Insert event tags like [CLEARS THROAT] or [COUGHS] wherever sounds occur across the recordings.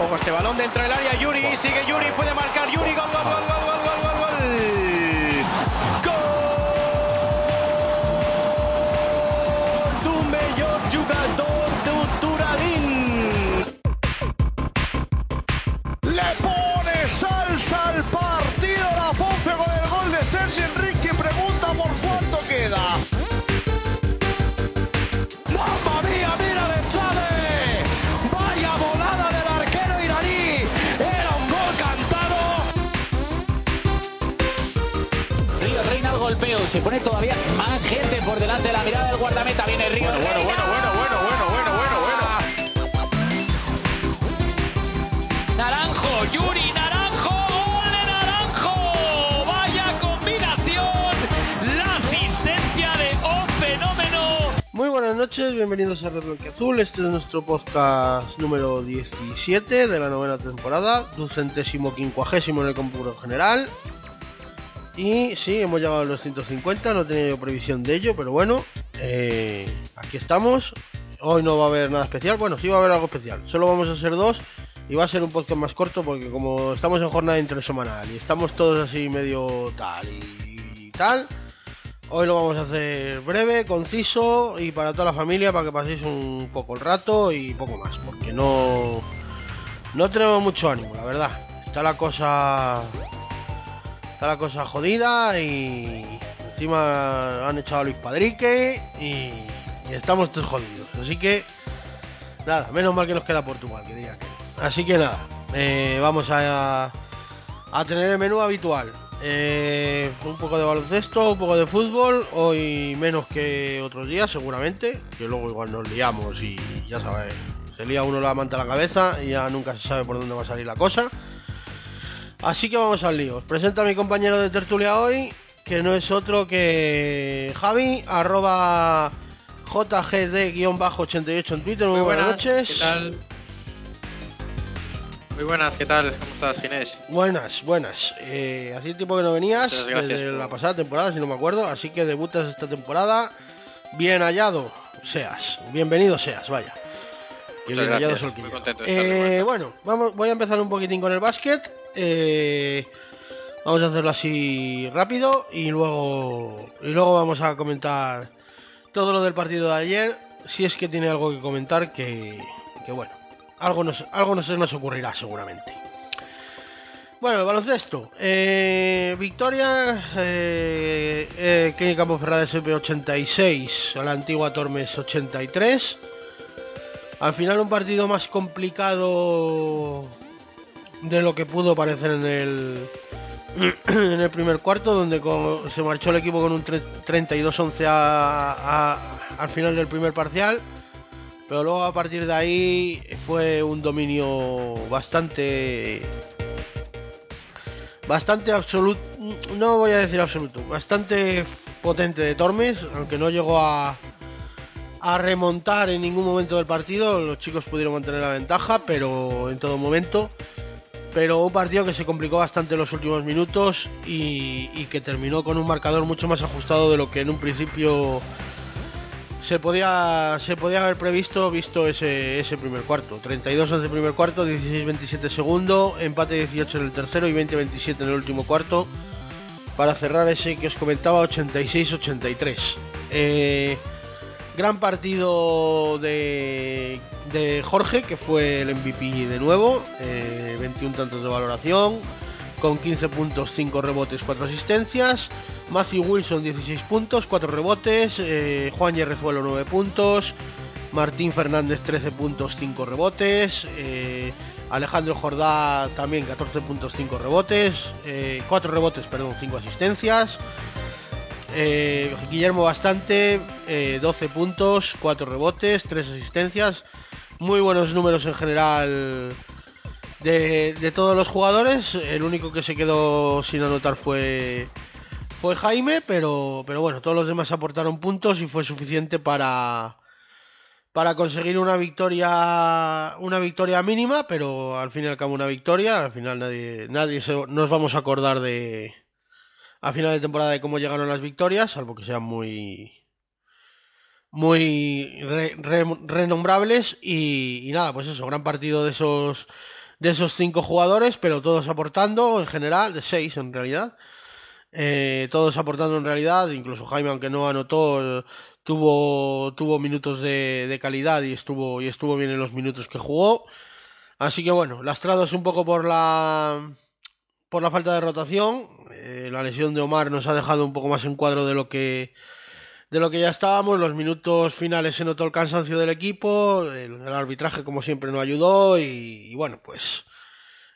Ojo este balón dentro del área, Yuri, sigue Yuri, puede marcar Yuri, gol, gol, gol, gol, gol, gol, gol, gol. Gol jugador Turadín. Le pone salsa al partido la Ponce con el gol de Sergio Enrique. Pregunta por se pone todavía más gente por delante de la mirada del guardameta. Viene Río. Bueno, bueno, bueno, bueno, bueno, bueno, bueno, bueno, bueno. Naranjo, Yuri, Naranjo, gol de Naranjo. Vaya combinación. La asistencia de un fenómeno. Muy buenas noches, bienvenidos a Red Azul. Este es nuestro podcast número 17 de la novena temporada, ducentésimo quincuagésimo en el cómputo general. Y sí, hemos llegado a los 150, no tenía yo previsión de ello, pero bueno, eh, aquí estamos. Hoy no va a haber nada especial, bueno, sí va a haber algo especial. Solo vamos a ser dos y va a ser un podcast más corto porque como estamos en jornada intersemanal y estamos todos así medio tal y tal, Hoy lo vamos a hacer breve, conciso y para toda la familia para que paséis un poco el rato y poco más, porque no no tenemos mucho ánimo, la verdad. Está la cosa está la cosa jodida y encima han echado a Luis Padrique y, y estamos todos jodidos. Así que nada, menos mal que nos queda Portugal, que diría que. Así que nada, eh, vamos a a tener el menú habitual. Eh, un poco de baloncesto, un poco de fútbol, hoy menos que otros días seguramente, que luego igual nos liamos y ya sabes, se lía uno la manta a la cabeza y ya nunca se sabe por dónde va a salir la cosa. Así que vamos al lío. Os presento a mi compañero de tertulia hoy, que no es otro que Javi, arroba JGD-88 en Twitter. Muy, buenas, noches. ¿Qué tal? Muy buenas, ¿qué tal? ¿Cómo estás, Ginés? Buenas, buenas. Eh, hacía tiempo que no venías, gracias desde por- la pasada temporada, si no me acuerdo, así que debutas esta temporada. Bien hallado seas, bienvenido seas, vaya. Muchas bien hallado es el muy contento de estar de Eh, bueno, vamos, voy a empezar un poquitín con el básquet. Eh, vamos a hacerlo así rápido y luego, y luego vamos a comentar todo lo del partido de ayer. Si es que tiene algo que comentar, que, que bueno, algo nos, algo nos, nos ocurrirá seguramente. Bueno, el baloncesto. Eh, victoria eh, eh, Clínica Monferrada SP 86 a la antigua Tormes 83. Al final un partido más complicado de lo que pudo parecer en el [CLEARS THROAT] en el primer cuarto, donde se marchó el equipo con un tre- 32-11 a- a- al final del primer parcial. Pero luego a partir de ahí fue un dominio bastante bastante absoluto, no voy a decir absoluto, bastante potente de Tormes, aunque no llegó a, a remontar en ningún momento del partido, los chicos pudieron mantener la ventaja, pero en todo momento. Pero un partido que se complicó bastante en los últimos minutos y, que terminó con un marcador mucho más ajustado de lo que en un principio se podía se podía haber previsto visto ese, ese primer cuarto. 32 11 primer cuarto 16 27 segundo empate 18 en el tercero y 20 27 en el último cuarto. Para cerrar ese que os comentaba 86 83 Eh, gran partido de, Jorge que fue el MVP de nuevo eh, 21 tantos de valoración con 15 puntos, 5 rebotes, 4 asistencias. Matthew Wilson 16 puntos, 4 rebotes. eh, Juan Yerrezuelo 9 puntos. Martín Fernández 13 puntos, 5 rebotes. eh, Alejandro Jordá también 14 puntos, 5 rebotes. 4 rebotes, perdón, 5 asistencias. Eh, Guillermo Bastante, eh, 12 puntos, 4 rebotes, 3 asistencias. Muy buenos números en general de, de todos los jugadores. El único que se quedó sin anotar fue, fue Jaime, pero, pero bueno, todos los demás aportaron puntos y fue suficiente para, para conseguir una victoria una victoria mínima, pero al fin y al cabo una victoria. Al final nadie, nadie nos vamos a acordar de a final de temporada de cómo llegaron las victorias, salvo que sean muy muy re- re- renombrables y, y nada, pues eso, gran partido de esos de esos cinco jugadores, pero todos aportando en general, de seis en realidad. Eh, todos aportando en realidad, incluso Jaime, aunque no anotó, tuvo, tuvo minutos de, de, calidad y estuvo, y estuvo bien en los minutos que jugó. Así que bueno, lastrados un poco por la, por la falta de rotación. Eh, la lesión de Omar nos ha dejado un poco más en cuadro de lo que de lo que ya estábamos. Los minutos finales se notó el cansancio del equipo, el, arbitraje como siempre no ayudó y, bueno, pues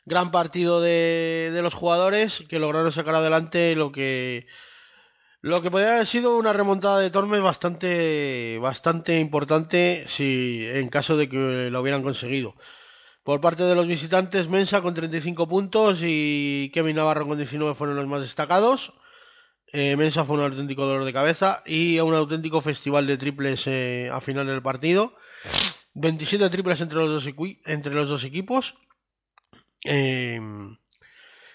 gran partido de, de los jugadores que lograron sacar adelante lo que lo que podría haber sido una remontada de Tormes bastante bastante importante si en caso de que lo hubieran conseguido. Por parte de los visitantes, Mensa con 35 puntos y Kevin Navarro con 19 fueron los más destacados. Eh, Mensa fue un auténtico dolor de cabeza y un auténtico festival de triples eh, a final del partido. 27 triples entre los dos, equipos. Eh,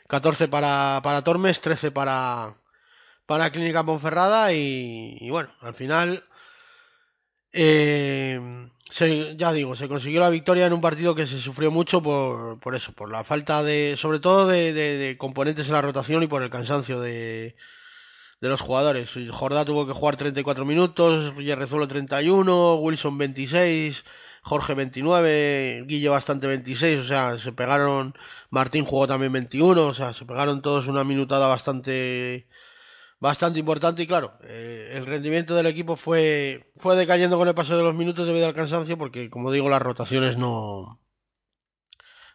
14 para, para Tormes, 13 para, para Clínica Ponferrada y, y bueno, al final eh, se, ya digo, se consiguió la victoria en un partido que se sufrió mucho por, por eso, por la falta de, sobre todo de, de, de, componentes en la rotación y por el cansancio de, de los jugadores. Jordá tuvo que jugar 34 minutos, Yerrezuelo 31, Wilson 26, Jorge 29, Guille bastante 26, o sea, se pegaron, Martín jugó también 21, o sea, se pegaron todos una minutada bastante bastante importante y claro, eh, el rendimiento del equipo fue, fue decayendo con el paso de los minutos debido al cansancio porque como digo las rotaciones no,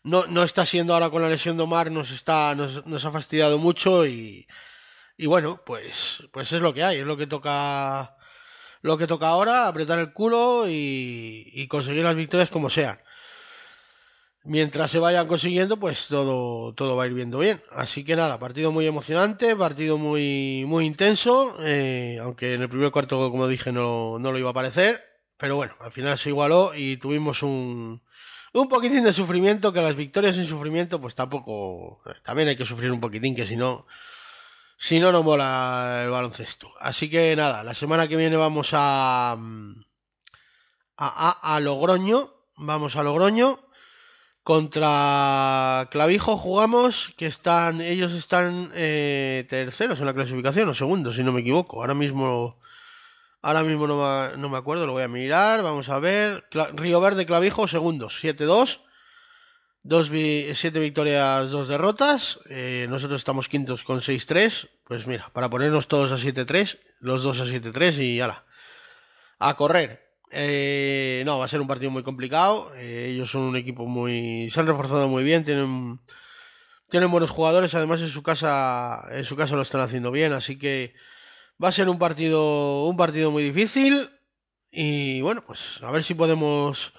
no, no está siendo ahora con la lesión de Omar, nos, está, nos, nos ha fastidiado mucho y, y bueno, pues, pues es lo que hay, es lo que toca lo que toca ahora, apretar el culo y, y conseguir las victorias como sean mientras se vayan consiguiendo, pues todo, todo va a ir viendo bien. Así que nada, partido muy emocionante, partido muy, muy intenso, eh, aunque en el primer cuarto, como dije, no, no lo iba a parecer. Pero bueno, al final se igualó y tuvimos un, un poquitín de sufrimiento, que las victorias sin sufrimiento, pues tampoco, también hay que sufrir un poquitín, que si no, si no, no mola el baloncesto. Así que nada, la semana que viene vamos a, a, a, a Logroño, vamos a Logroño, contra Clavijo jugamos, que están, ellos están eh, terceros en la clasificación, o segundos, si no me equivoco. Ahora mismo, ahora mismo no me, no me acuerdo, lo voy a mirar, vamos a ver. Río Verde, Clavijo, segundos, 7-2. Dos vi victorias, dos derrotas. Eh, nosotros estamos quintos con 6-3. Pues mira, para ponernos todos a 7-3, los dos a 7-3 y ala. A correr. Eh, no, va a ser un partido muy complicado. Eh, ellos son un equipo muy. Se han reforzado muy bien, tienen. Tienen buenos jugadores, además en su casa. En su casa lo están haciendo bien. Así que va a ser un partido. un partido muy difícil. Y bueno, pues a ver si podemos.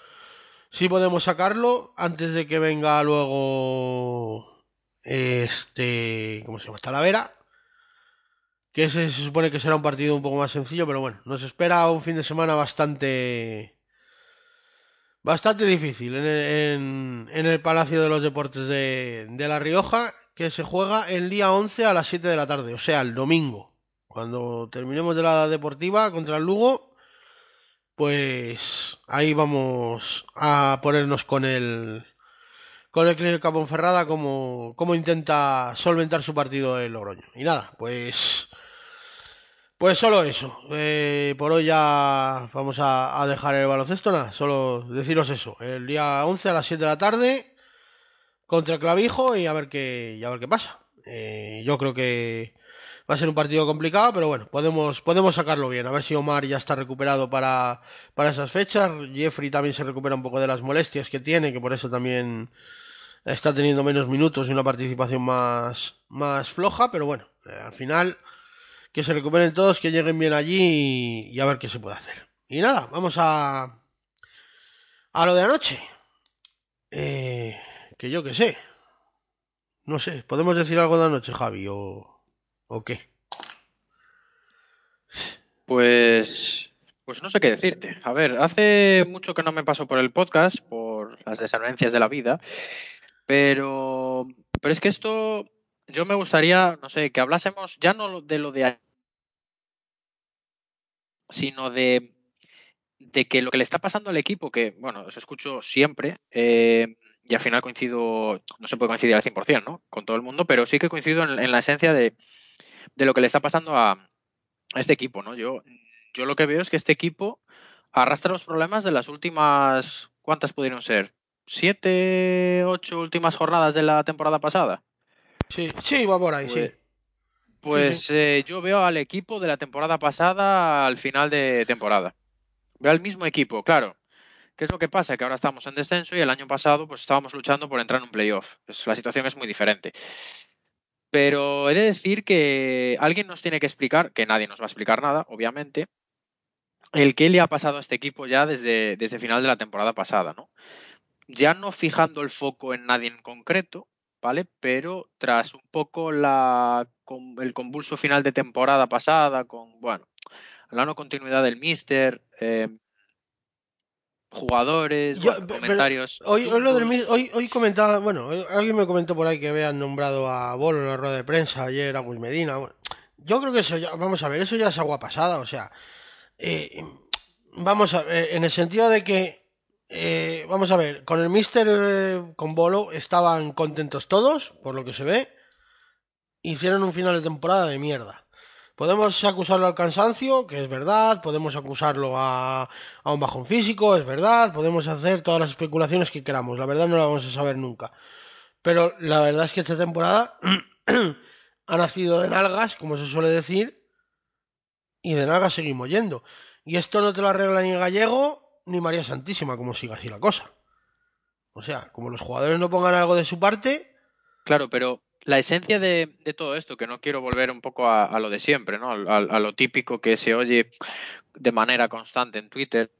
Si podemos sacarlo. Antes de que venga luego. Este. ¿Cómo se llama? Talavera que ese se supone que será un partido un poco más sencillo, pero bueno, nos espera un fin de semana bastante bastante difícil en el, en, el Palacio de los Deportes de, de, La Rioja, que se juega el día 11 a las 7 de la tarde, o sea, el domingo. Cuando terminemos de la deportiva contra el Lugo, pues ahí vamos a ponernos con el con el Clínica Ponferrada como, como intenta solventar su partido el Logroño. Y nada, pues pues solo eso. Eh, por hoy ya vamos a, dejar el baloncesto. Nada, solo deciros eso. El día 11 a las 7 de la tarde contra Clavijo y a ver qué, y a ver qué pasa. Eh, yo creo que va a ser un partido complicado, pero bueno, podemos, podemos sacarlo bien. A ver si Omar ya está recuperado para, para esas fechas. Jeffrey también se recupera un poco de las molestias que tiene, que por eso también está teniendo menos minutos y una participación más, más floja, pero bueno, eh, al final que se recuperen todos, que lleguen bien allí y, a ver qué se puede hacer. Y nada, vamos a a lo de anoche. Eh, que yo que sé. No sé, ¿podemos decir algo de anoche, Javi? ¿O, o qué? Pues pues no sé qué decirte. A ver, hace mucho que no me paso por el podcast, por las desavenencias de la vida, pero, pero es que esto, yo me gustaría, no sé, que hablásemos ya no de lo de sino de, de que lo que le está pasando al equipo, que, bueno, os escucho siempre, eh, y al final coincido, no se puede coincidir al 100%, ¿no? Con todo el mundo, pero sí que coincido en, en la esencia de, de, lo que le está pasando a, a, este equipo, ¿no? Yo, yo lo que veo es que este equipo arrastra los problemas de las últimas, ¿cuántas pudieron ser? ¿Siete, ocho últimas jornadas de la temporada pasada? Sí, sí, va por ahí, pues, sí. Pues. Eh, yo veo al equipo de la temporada pasada al final de temporada. Veo al mismo equipo, claro. ¿Qué es lo que pasa? Que ahora estamos en descenso y el año pasado pues estábamos luchando por entrar en un playoff. Pues, la situación es muy diferente. Pero he de decir que alguien nos tiene que explicar, que nadie nos va a explicar nada, obviamente, el qué le ha pasado a este equipo ya desde, desde final de la temporada pasada, ¿no? Ya no fijando el foco en nadie en concreto, ¿vale? Pero tras un poco la, con el convulso final de temporada pasada, con, bueno, la no continuidad del Mister, eh, jugadores, Yo, bueno, comentarios. Hoy, hoy, lo del, hoy, hoy, comentaba, bueno, alguien me comentó por ahí que habían nombrado a Bolo en la rueda de prensa ayer, a Gus Medina. Bueno, yo creo que eso ya, vamos a ver, eso ya es agua pasada, o sea, eh, vamos a ver, en el sentido de que, eh, vamos a ver, con el Mister, eh, con Bolo, estaban contentos todos, por lo que se ve, hicieron un final de temporada de mierda. Podemos acusarlo al cansancio, que es verdad, podemos acusarlo a, a, un bajón físico, es verdad, podemos hacer todas las especulaciones que queramos, la verdad no la vamos a saber nunca. Pero la verdad es que esta temporada [CLEARS THROAT] ha nacido de nalgas, como se suele decir, y de nalgas seguimos yendo. Y esto no te lo arregla ni Gallego ni María Santísima, como siga así la cosa. O sea, como los jugadores no pongan algo de su parte. Claro, pero la esencia de, todo esto, que no quiero volver un poco a, a lo de siempre, ¿no? A, a, lo típico que se oye de manera constante en Twitter.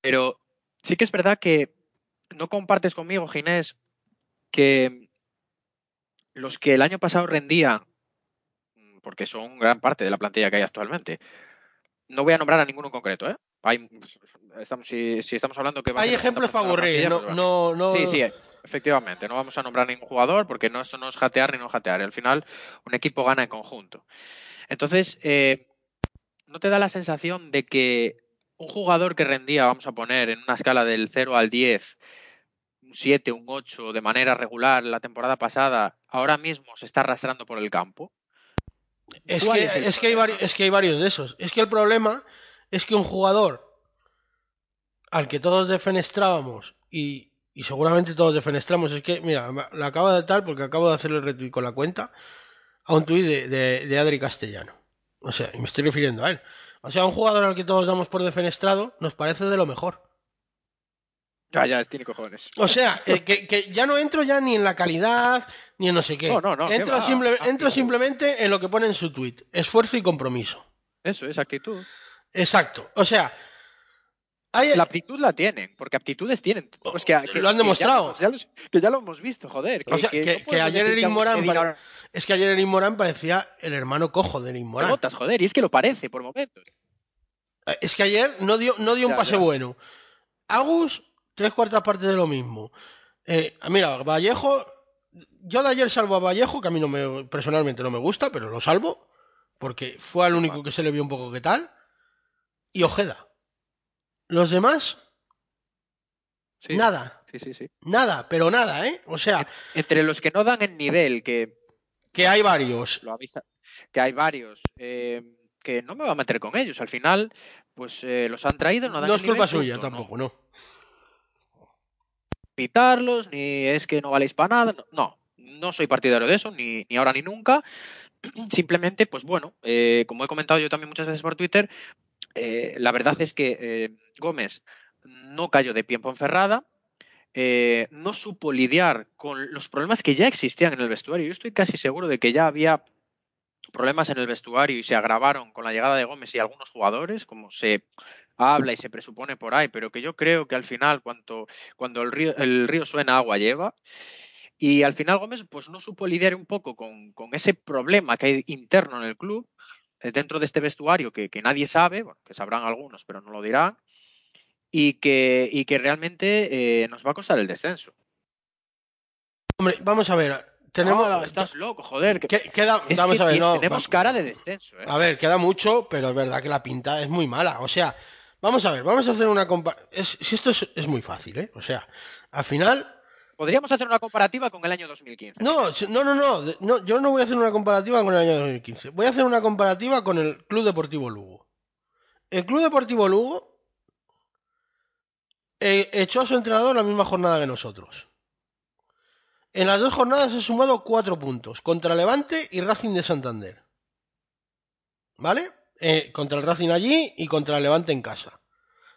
Pero sí que es verdad que no compartes conmigo, Ginés, que los que el año pasado rendían, porque son gran parte de la plantilla que hay actualmente, no voy a nombrar a ninguno en concreto, ¿eh? Hay, estamos, si, si, estamos hablando que... Hay ejemplos para aburrir, no, no, no... Sí, sí, efectivamente, no vamos a nombrar ningún jugador porque no, esto no es jatear ni no jatear. Al final, un equipo gana en conjunto. Entonces, eh, ¿no te da la sensación de que un jugador que rendía, vamos a poner, en una escala del 0 al 10, un 7, un 8, de manera regular la temporada pasada, ahora mismo se está arrastrando por el campo? Es que, es, es, que hay es que hay varios de esos. Es que el problema es que un jugador al que todos defenestrábamos y, y seguramente todos defenestramos. Es que, mira, la acabo de tal porque acabo de hacer el retweet con la cuenta a un tuit de, de, de, Adri Castellano. O sea, y me estoy refiriendo a él. O sea, un jugador al que todos damos por defenestrado nos parece de lo mejor. Ya, ya, tiene cojones. O sea, eh, que, que, ya no entro ya ni en la calidad, ni en no sé qué. No, no, no. Entro, simple, entro simplemente en lo que pone en su tweet. Esfuerzo y compromiso. Eso es actitud. Exacto. O sea, hay... La aptitud la tienen, porque aptitudes tienen. Pues que, que lo han demostrado. Que ya, ya, que ya, lo hemos visto, joder. o sea, que, no ayer Eric Morán. Pare... Es que ayer Eric Morán parecía el hermano cojo de Eric Morán. Notas, joder, y es que lo parece por momentos. Es que ayer no dio, no dio un pase bueno. Agus, tres cuartas partes de lo mismo. Eh, mira, Vallejo. Yo de ayer salvo a Vallejo, que a mí no me, personalmente no me gusta, pero lo salvo. Porque fue al único que se le vio un poco que tal. Y Ojeda. Los demás, sí, nada. Sí, sí, sí. Nada, pero nada, ¿eh? O sea. Entre los que no dan el nivel, que. Que hay varios. Lo avisa, que hay varios. Eh, que no me voy a meter con ellos. Al final, pues eh, los han traído, no dan No es culpa nivel, suya punto, tampoco, no. Pitarlos, ni es que no valéis para nada. No, no soy partidario de eso, ni, ni ahora ni nunca. [CLEARS THROAT] Simplemente, pues bueno, eh, como he comentado yo también muchas veces por Twitter, eh, la verdad es que eh, Gómez no cayó de pie en Ponferrada, no supo lidiar con los problemas que ya existían en el vestuario. Yo estoy casi seguro de que ya había problemas en el vestuario y se agravaron con la llegada de Gómez y algunos jugadores, como se habla y se presupone por ahí, pero que yo creo que al final, cuando, cuando el, río, el río suena, agua lleva. Y al final Gómez pues no supo lidiar un poco con, con ese problema que hay interno en el club, eh, dentro de este vestuario que, que nadie sabe, bueno, que sabrán algunos, pero no lo dirán, y que, y que realmente eh, nos va a costar el descenso. Hombre, vamos a ver. Tenemos, no, estás loco, joder. Que, queda, es vamos que a ver, no, tenemos cara de descenso. ¿eh? A ver, queda mucho, pero es verdad que la pinta es muy mala. O sea, Vamos a ver, vamos a hacer una comparativa. Si esto es, es muy fácil, ¿eh? O sea, al final Podríamos hacer una comparativa con el año 2015. No, no, no, no, no, Yo no voy a hacer una comparativa con el año 2015. Voy a hacer una comparativa con el Club Deportivo Lugo. El Club Deportivo Lugo eh, echó a su entrenador la misma jornada que nosotros. En las dos jornadas ha sumado cuatro puntos contra Levante y Racing de Santander. ¿Vale? Eh, contra el Racing allí y contra el Levante en casa.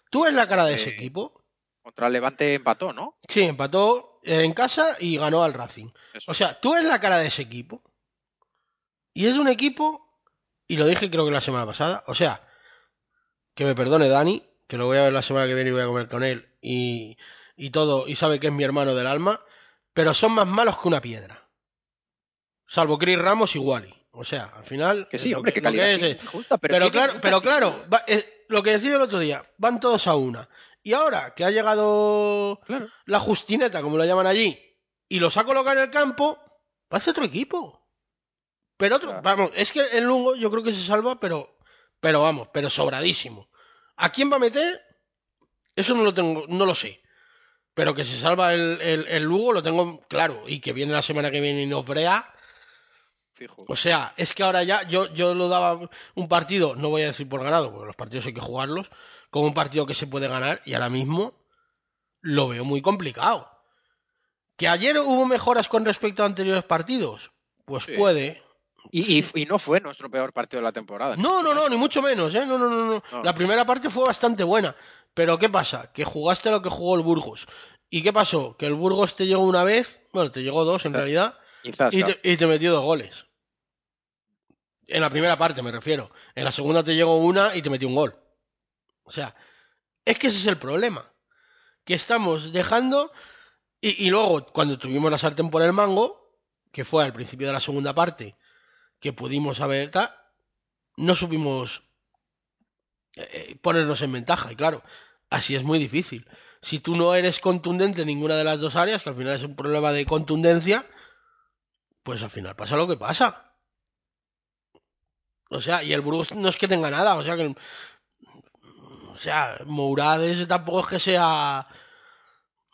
¿Tú ves la cara de ese equipo? Contra el Levante empató, ¿no? Sí, empató eh, en casa y ganó al Racing. Eso. O sea, tú ves la cara de ese equipo. Y es un equipo, y lo dije creo que la semana pasada, o sea, que me perdone Dani, que lo voy a ver la semana que viene y voy a comer con él y, y todo, y sabe que es mi hermano del alma, pero son más malos que una piedra. Salvo Chris Ramos y Wally. O sea, al final... que sí, hombre, que calidad. es, justa, pero, pero, claro, pero claro, va- lo que decía el otro día, van todos a una. Y ahora que ha llegado Claro. la Justineta, como lo llaman allí, y los ha colocado en el campo, parece otro equipo. Pero otro, Claro. vamos, es que el Lungo yo creo que se salva, pero, pero vamos, pero sobradísimo. ¿A quién va a meter? Eso no lo tengo, no lo sé. Pero que se salva el, el, el Lugo lo tengo claro. Y que viene la semana que viene y nos brea. Fijo. O sea, es que ahora ya yo, yo lo daba un partido, no voy a decir por ganado, porque los partidos hay que jugarlos, como un partido que se puede ganar y ahora mismo lo veo muy complicado. ¿Que ayer hubo mejoras con respecto a anteriores partidos? Pues Sí. puede. Y, y- y no fue nuestro peor partido de la temporada. No, no, no, ni mucho menos, ¿eh? No, no, no, no. No. La primera parte fue bastante buena. Pero ¿qué pasa? Que jugaste lo que jugó el Burgos. ¿Y qué pasó? Que el Burgos te llegó una vez, bueno, te llegó dos en realidad, Quizás. y te, y te metió dos goles. En la primera parte me refiero. En la segunda te llegó una y te metió un gol. O sea, es que ese es el problema. Que estamos dejando... Y, luego, cuando tuvimos la sartén por el mango, que fue al principio de la segunda parte, que pudimos haber... no supimos eh, eh, ponernos en ventaja. Y claro, así es muy difícil. Si tú no eres contundente en ninguna de las dos áreas, que al final es un problema de contundencia, pues al final pasa lo que pasa. O sea, y el Burgos no es que tenga nada, o sea que. O sea, Mourades tampoco es que sea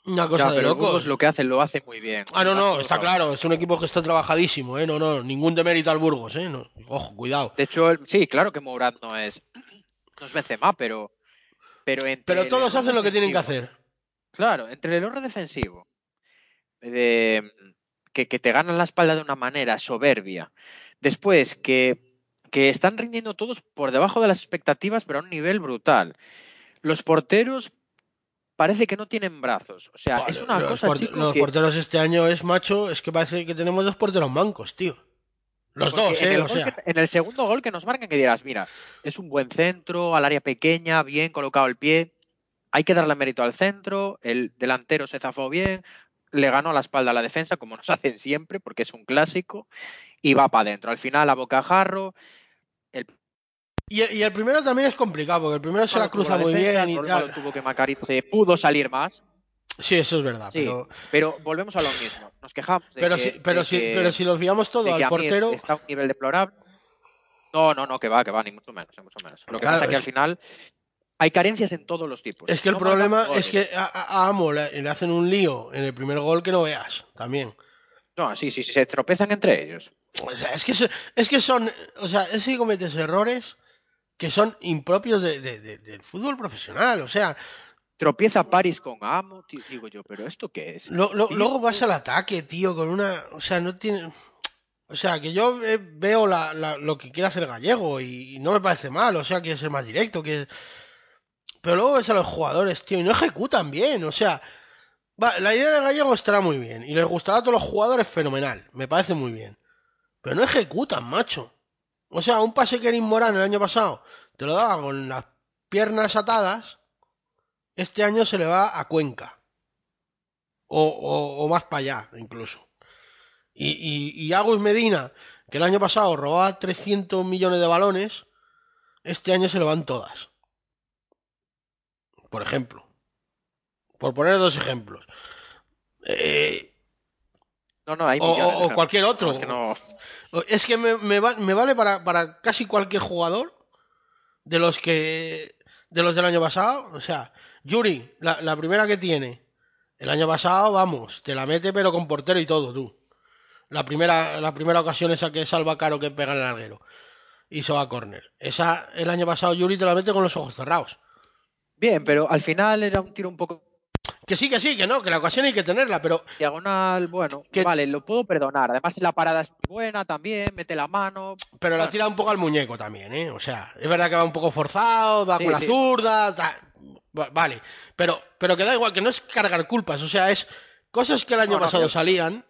una cosa Ya, de locos. Burgos lo que hace lo hace muy bien. Ah, no, no, está claro, es un equipo que está trabajadísimo, ¿eh? No, no, ningún demérito al Burgos, ¿eh? No, ojo, cuidado. De hecho, el- sí, claro que Mourad no es, no es Benzema, pero... Pero, entre Pero todos hacen lo que tienen que hacer. Claro, entre el error defensivo, de, que, que te ganan la espalda de una manera soberbia, después que, que están rindiendo todos por debajo de las expectativas, pero a un nivel brutal. Los porteros parece que no tienen brazos. O sea, es una cosa, porte- chico, Los que- porteros este año es macho, es que parece que tenemos dos porteros mancos, tío. Los Porque dos, en ¿eh? el O gol sea. que- en el segundo gol que nos marcan, que dirás, mira, es un buen centro, al área pequeña, bien colocado el pie. Hay que darle mérito al centro, el delantero se zafó bien, le ganó la espalda a la defensa, como nos [LAUGHS] hacen siempre, porque es un clásico, y va para adentro. Al final, a bocajarro, Y, y el primero también es complicado, porque el primero se la cruza muy defensa, bien y tal. tuvo que se pudo salir más, Sí, eso es verdad, Sí, pero, pero volvemos a lo mismo. Nos quejamos de pero, que, si, pero, de si, que- pero si los fiamos todo al portero, está a un nivel deplorable. No, no, no, que va, que va, ni mucho menos, ni mucho menos. Lo que Claro, pasa es que al final hay carencias en todos los tipos. es que el No problema es que a, Amo le, le hacen un lío en el primer gol que no veas, también. No, sí, sí, sí, se tropezan entre ellos. O sea, es que, es que son, o sea, es que cometes errores que son impropios de- de- de- del fútbol profesional, o sea, Tropieza París con Amo, tío, digo yo, pero ¿esto qué es? Lo- luego vas al ataque, tío, con una. O sea, no tiene. O sea, que yo eh, veo la- la- lo que quiere hacer Gallego y, y no me parece mal, o sea, quiere ser más directo, que Pero luego ves a los jugadores, tío, y no ejecutan bien, o sea. va, la idea de Gallego estará muy bien y les gustará a todos los jugadores fenomenal, me parece muy bien. Pero no ejecutan, macho. O sea, un pase que Erin Morán el año pasado te lo daba con las piernas atadas, este año se le va a Cuenca. O, o- más para allá, incluso. Y, y, y Agus Medina, que el año pasado robaba 300 millones de balones, este año se le van todas. Por ejemplo. Por poner dos ejemplos. Eh, No, no, hay o, millones de o- o ejemplos. cualquier otro. Es que no- Es que me, me va- me vale para, para casi cualquier jugador de los que de los del año pasado. O sea, Yuri, la, la primera que tiene, el año pasado, vamos, te la mete pero con portero y todo, tú. La primera, la primera ocasión esa que salva Caro que pega el larguero. Y se va a córner. Esa, el año pasado Yuri te la mete con los ojos cerrados. Bien, pero al final era un tiro un poco Que sí, que sí, que no, que la ocasión hay que tenerla, pero diagonal, bueno, Que- vale, lo puedo perdonar. Además la parada es buena también, mete la mano. Pero la tira un poco al muñeco también, ¿eh? O sea, es verdad que va un poco forzado, va Sí, con la sí. zurda, Vale. Pero, pero que da igual, que no es cargar culpas. O sea, es cosas que el año No, no, pasado salían.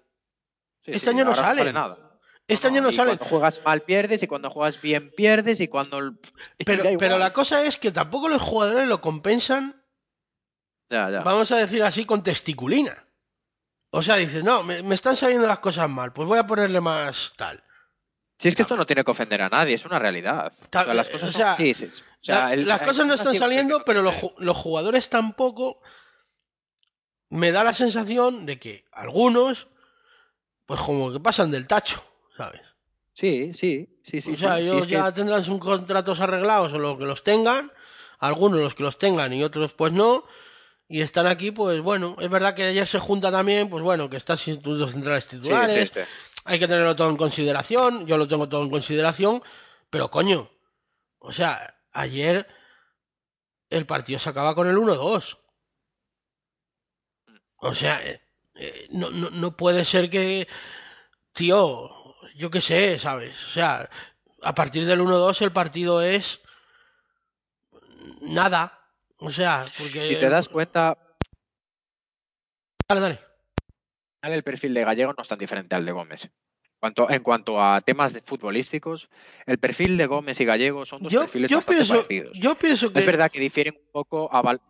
Sí, Este año no vale nada. Este año no y salen. Cuando juegas mal pierdes y cuando juegas bien pierdes y cuando. Pero, [LAUGHS] pero la cosa es que tampoco los jugadores lo compensan, Ya, ya. vamos a decir así, con testiculina. O sea, dices, no, me, me están saliendo las cosas mal, pues voy a ponerle más tal. Si es que esto no tiene que ofender a nadie, es una realidad. Ta- o sea, las cosas o sea, son- sí, sí, sí. O sea, La- el- las hay cosas no están saliendo, pero los, ju- los jugadores tampoco. Me da la sensación de que algunos, pues como que pasan del tacho, ¿sabes? Sí, sí, sí, sí. o sea, ellos que- ya tendrán sus contratos arreglados o los que los tengan, algunos los que los tengan y otros pues no, y están aquí, pues bueno, es verdad que ayer se junta también, pues bueno, que están institutos centrales sí, titulares, sí, sí. hay que tenerlo todo en consideración, yo lo tengo todo en consideración, pero coño, o sea, ayer el partido se acaba con el 1-2. O sea, eh, eh, no, no, no puede ser que, tío, yo qué sé, ¿sabes? O sea, a partir del 1-2 el partido es nada. O sea, porque... Si te das cuenta, Dale, dale. el perfil de Gallego no es tan diferente al de Gómez. Cuanto, en cuanto a temas de futbolísticos, el perfil de Gómez y Gallego son dos Yo, perfiles yo bastante pienso, parecidos. yo pienso que Es verdad que difieren un poco a Val-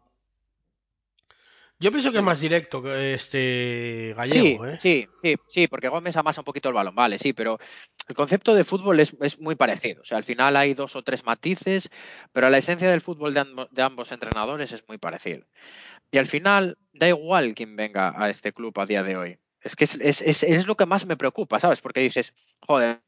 yo pienso que es más directo que este Sí, gallego, ¿eh? sí, sí, sí, porque Gómez amasa un poquito el balón, vale, sí, pero el concepto de fútbol es, es muy parecido. O sea, al final hay dos o tres matices, pero la esencia del fútbol de ambos entrenadores es muy parecido. Y al final, da igual quién venga a este club a día de hoy. Es que es, es- es- es lo que más me preocupa, ¿sabes? Porque dices, joder,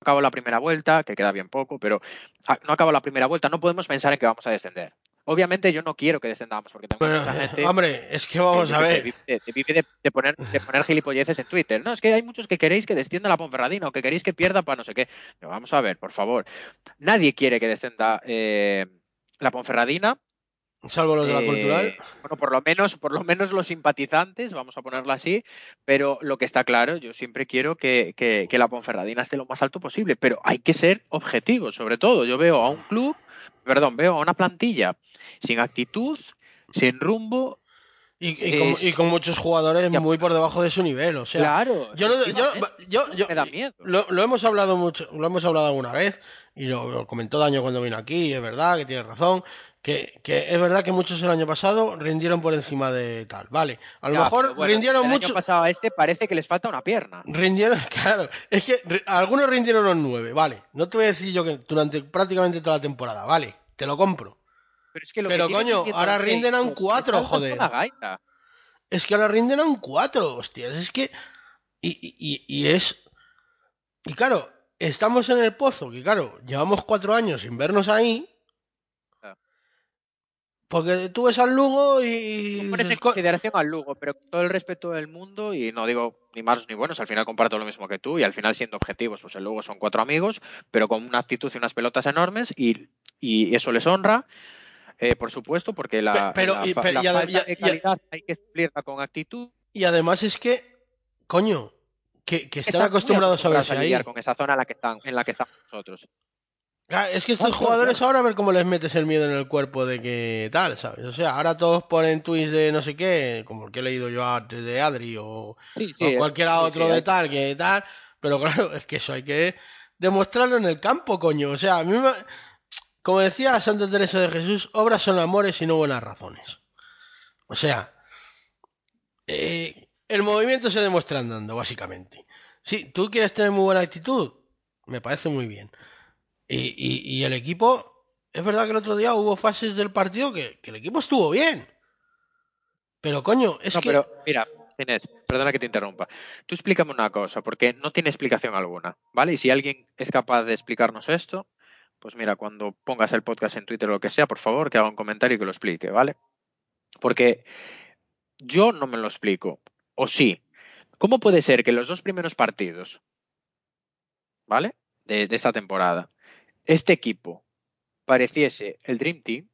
acabo la primera vuelta, que queda bien poco, pero ah, no acabo la primera vuelta, no podemos pensar en que vamos a descender. Obviamente yo no quiero que descendamos, porque tengo Bueno, mucha gente hombre, es que vamos a ver. de- vive de- de poner, de poner gilipolleces en Twitter. No, es que hay muchos que queréis que descienda la Ponferradina o que queréis que pierda para no sé qué. Pero vamos a ver, por favor. Nadie quiere que descienda eh, la Ponferradina. Salvo los de la Eh, cultural. Bueno, por lo menos, por lo menos los simpatizantes, vamos a ponerlo así. Pero lo que está claro, yo siempre quiero que, que- que la Ponferradina esté lo más alto posible. Pero hay que ser objetivos, sobre todo. Yo veo a un club, perdón, veo a una plantilla sin actitud, sin rumbo. Y, y con, es- y con muchos jugadores Ya. muy por debajo de su nivel. O sea, claro. yo, no, yo, yo, yo- me da miedo. lo, lo hemos hablado mucho, lo hemos hablado alguna vez, y lo, lo comentó Daño cuando vino aquí, es verdad que tiene razón, que, que es verdad que muchos el año pasado rindieron por encima de tal. Vale, a lo mejor bueno, rindieron el mucho. año pasado a este parece que les falta una pierna. Rindieron, [LAUGHS] claro, es que algunos rindieron los nueve, vale. No te voy a decir yo que durante prácticamente toda la temporada, vale, te lo compro. Pero, es que lo Pero, que coño, ahora el rinden a un Seis, cuatro, le saltas joder. con la gaita. Es que ahora rinden a un 4, hostias. Es que. Y, y, y- y es. Y claro, estamos en el pozo, que claro, llevamos cuatro años sin vernos ahí. Porque tú ves al Lugo y. Pones en dices, "Co- consideración al Lugo, pero con todo el respeto del mundo, y no digo ni malos ni buenos, al final comparto lo mismo que tú, y al final siendo objetivos, pues el Lugo son cuatro amigos, pero con una actitud y unas pelotas enormes, y, y eso les honra, eh, por supuesto, porque la, Pe- pero- la y- fa- pero- la y ade- falta y a- de y a- calidad hay que suplirla con actitud. Y además es que. Coño, que, que están acostumbrados a verse ahí. con esa zona en la que están, en la que estamos nosotros. Claro, es que estos jugadores ahora a ver cómo les metes el miedo en el cuerpo de que tal, ¿sabes? O sea, ahora todos ponen tweets de no sé qué, como el que he leído yo antes de Adri o, Sí, o cualquiera otro sí, de tal, que tal. Pero claro, [LAUGHS] es que eso hay que demostrarlo en el campo, coño. O sea, a mí me... Como decía Santa Teresa de Jesús, obras son amores y no buenas razones. O sea, eh, el movimiento se demuestra andando, básicamente. Sí, tú quieres tener muy buena actitud, me parece muy bien. Y, y- y el equipo, es verdad que el otro día hubo fases del partido que, que el equipo estuvo bien. Pero coño, es no, que... pero mira, Inés, perdona que te interrumpa. Tú explícame una cosa, porque no tiene explicación alguna, ¿vale? Y si alguien es capaz de explicarnos esto, pues mira, cuando pongas el podcast en Twitter o lo que sea, por favor, que haga un comentario y que lo explique, ¿vale? Porque yo no me lo explico. O sí. ¿Cómo puede ser que los dos primeros partidos, ¿vale? De, de esta temporada, este equipo pareciese el Dream Team,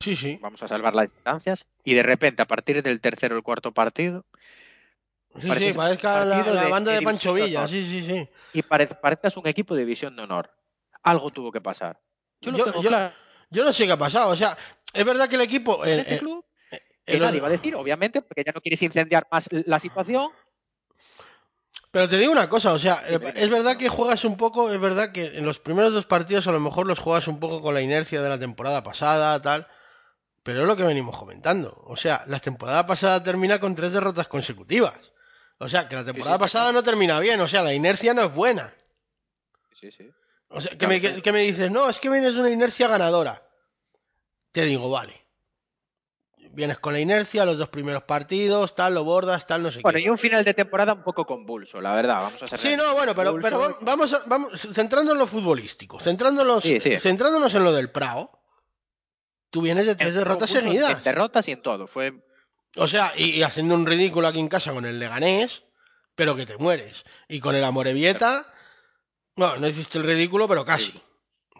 Sí, sí. vamos a salvar las distancias, y de repente a partir del tercero o el cuarto partido, Sí, sí, parezca la, la de- banda de, de Pancho de Villa, sí, sí, sí. y parez- parezcas un equipo de división de honor. Algo tuvo que pasar. Yo Yo- tengo yo- claro. Yo no sé qué ha pasado, o sea, es verdad que el equipo... En en- este en- club, que nadie va a decir, obviamente, porque ya no quieres incendiar más la situación. Pero te digo una cosa, o sea, es verdad que juegas un poco, es verdad que en los primeros dos partidos a lo mejor los juegas un poco con la inercia de la temporada pasada, tal, pero es lo que venimos comentando. O sea, la temporada pasada termina con tres derrotas consecutivas. O sea, que la temporada sí, pasada no termina bien, o sea, la inercia no es buena. Sí, sí. O sea, que Claro, me, que, sí. que me dices, no, es que vienes de una inercia ganadora. Te digo, vale. Vienes con la inercia, los dos primeros partidos, tal, lo bordas, tal, no sé Bueno, qué. y un final de temporada un poco convulso, la verdad, vamos a ser Sí, no, bueno, pero, Convulso. vamos, a- vamos centrándonos en lo futbolístico, centrándonos, Sí, sí. centrándonos en lo del Prado. Tú vienes de tres En derrotas convulso, seguidas. En derrotas y en todo. Fue O sea, y, y haciendo un ridículo aquí en casa con el Leganés, pero que te mueres. Y con el Amorebieta, no, no hiciste el ridículo, pero casi.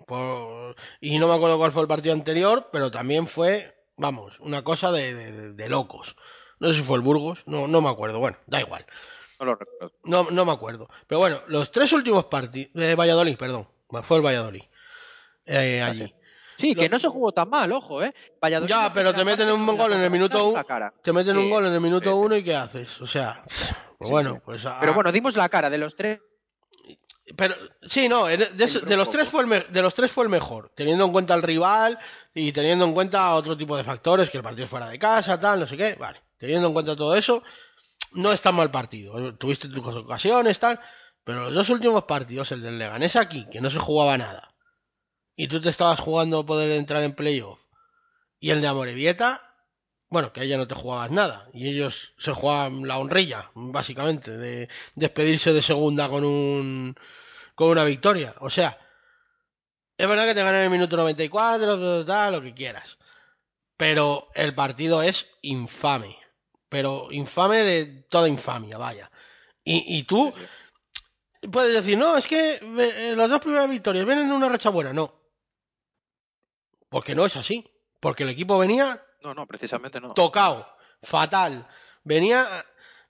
Por- Y no me acuerdo cuál fue el partido anterior, pero también fue, vamos, una cosa de, de- de locos. No sé si fue el Burgos, no, no me acuerdo, bueno, da igual. No lo recuerdo. No, no me acuerdo. Pero bueno, los tres últimos partidos. Eh, Valladolid, perdón. Fue el Valladolid. Eh, Ah, allí. Sí, que no se jugó tan mal, ojo, ¿eh? Valladolid Ya, pero te meten un gol en el minuto uno. Te meten un gol en el minuto sí, uno y ¿qué haces? O sea, pues Sí, bueno, sí. pues. ah, Pero bueno, dimos la cara de los tres. Pero sí, no, de, de- los tres fue el me- de los tres fue el mejor, teniendo en cuenta el rival y teniendo en cuenta otro tipo de factores, que el partido fuera de casa, tal, no sé qué, vale. Teniendo en cuenta todo eso, no es tan mal partido. Tuviste tus ocasiones, tal, pero los dos últimos partidos, el del Leganés aquí, que no se jugaba nada, y tú te estabas jugando poder entrar en playoff, y el de Amorebieta, bueno, que ahí ya no te jugabas nada, y ellos se jugaban la honrilla, básicamente, de despedirse de segunda con un con una victoria. O sea, es verdad que te ganan el minuto 94, tal, tal, lo que quieras. Pero el partido es infame. Pero infame de toda infamia, vaya. Y, y tú puedes decir, no, es que eh, las dos primeras victorias vienen de una racha buena. No. Porque no es así. Porque el equipo venía No, no, precisamente no. tocado, fatal. Venía,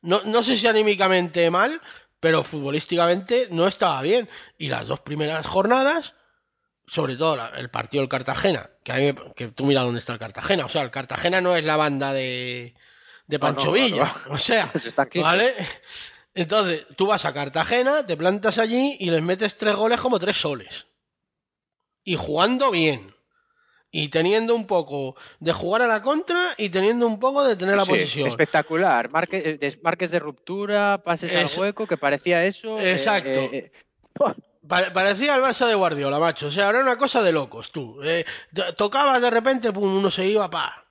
no, no sé si anímicamente mal, pero futbolísticamente no estaba bien. Y las dos primeras jornadas, sobre todo la- el partido del Cartagena, que, a mí me- que tú mira dónde está el Cartagena. O sea, el Cartagena no es la banda de, no, Pancho no, no, Villa. O sea. [LAUGHS] ¿vale? Entonces, tú vas a Cartagena, te plantas allí y les metes tres goles como tres soles. Y jugando bien. Y teniendo un poco de jugar a la contra y teniendo un poco de tener la Sí, posición. Espectacular. Marque- eh, desmarques de ruptura, pases Es- al hueco, que parecía eso. eh, Exacto. eh, eh, [LAUGHS] Parecía el Barça de Guardiola, macho. O sea, era una cosa de locos, tú. To- tocabas de repente, pum, uno se iba, pa.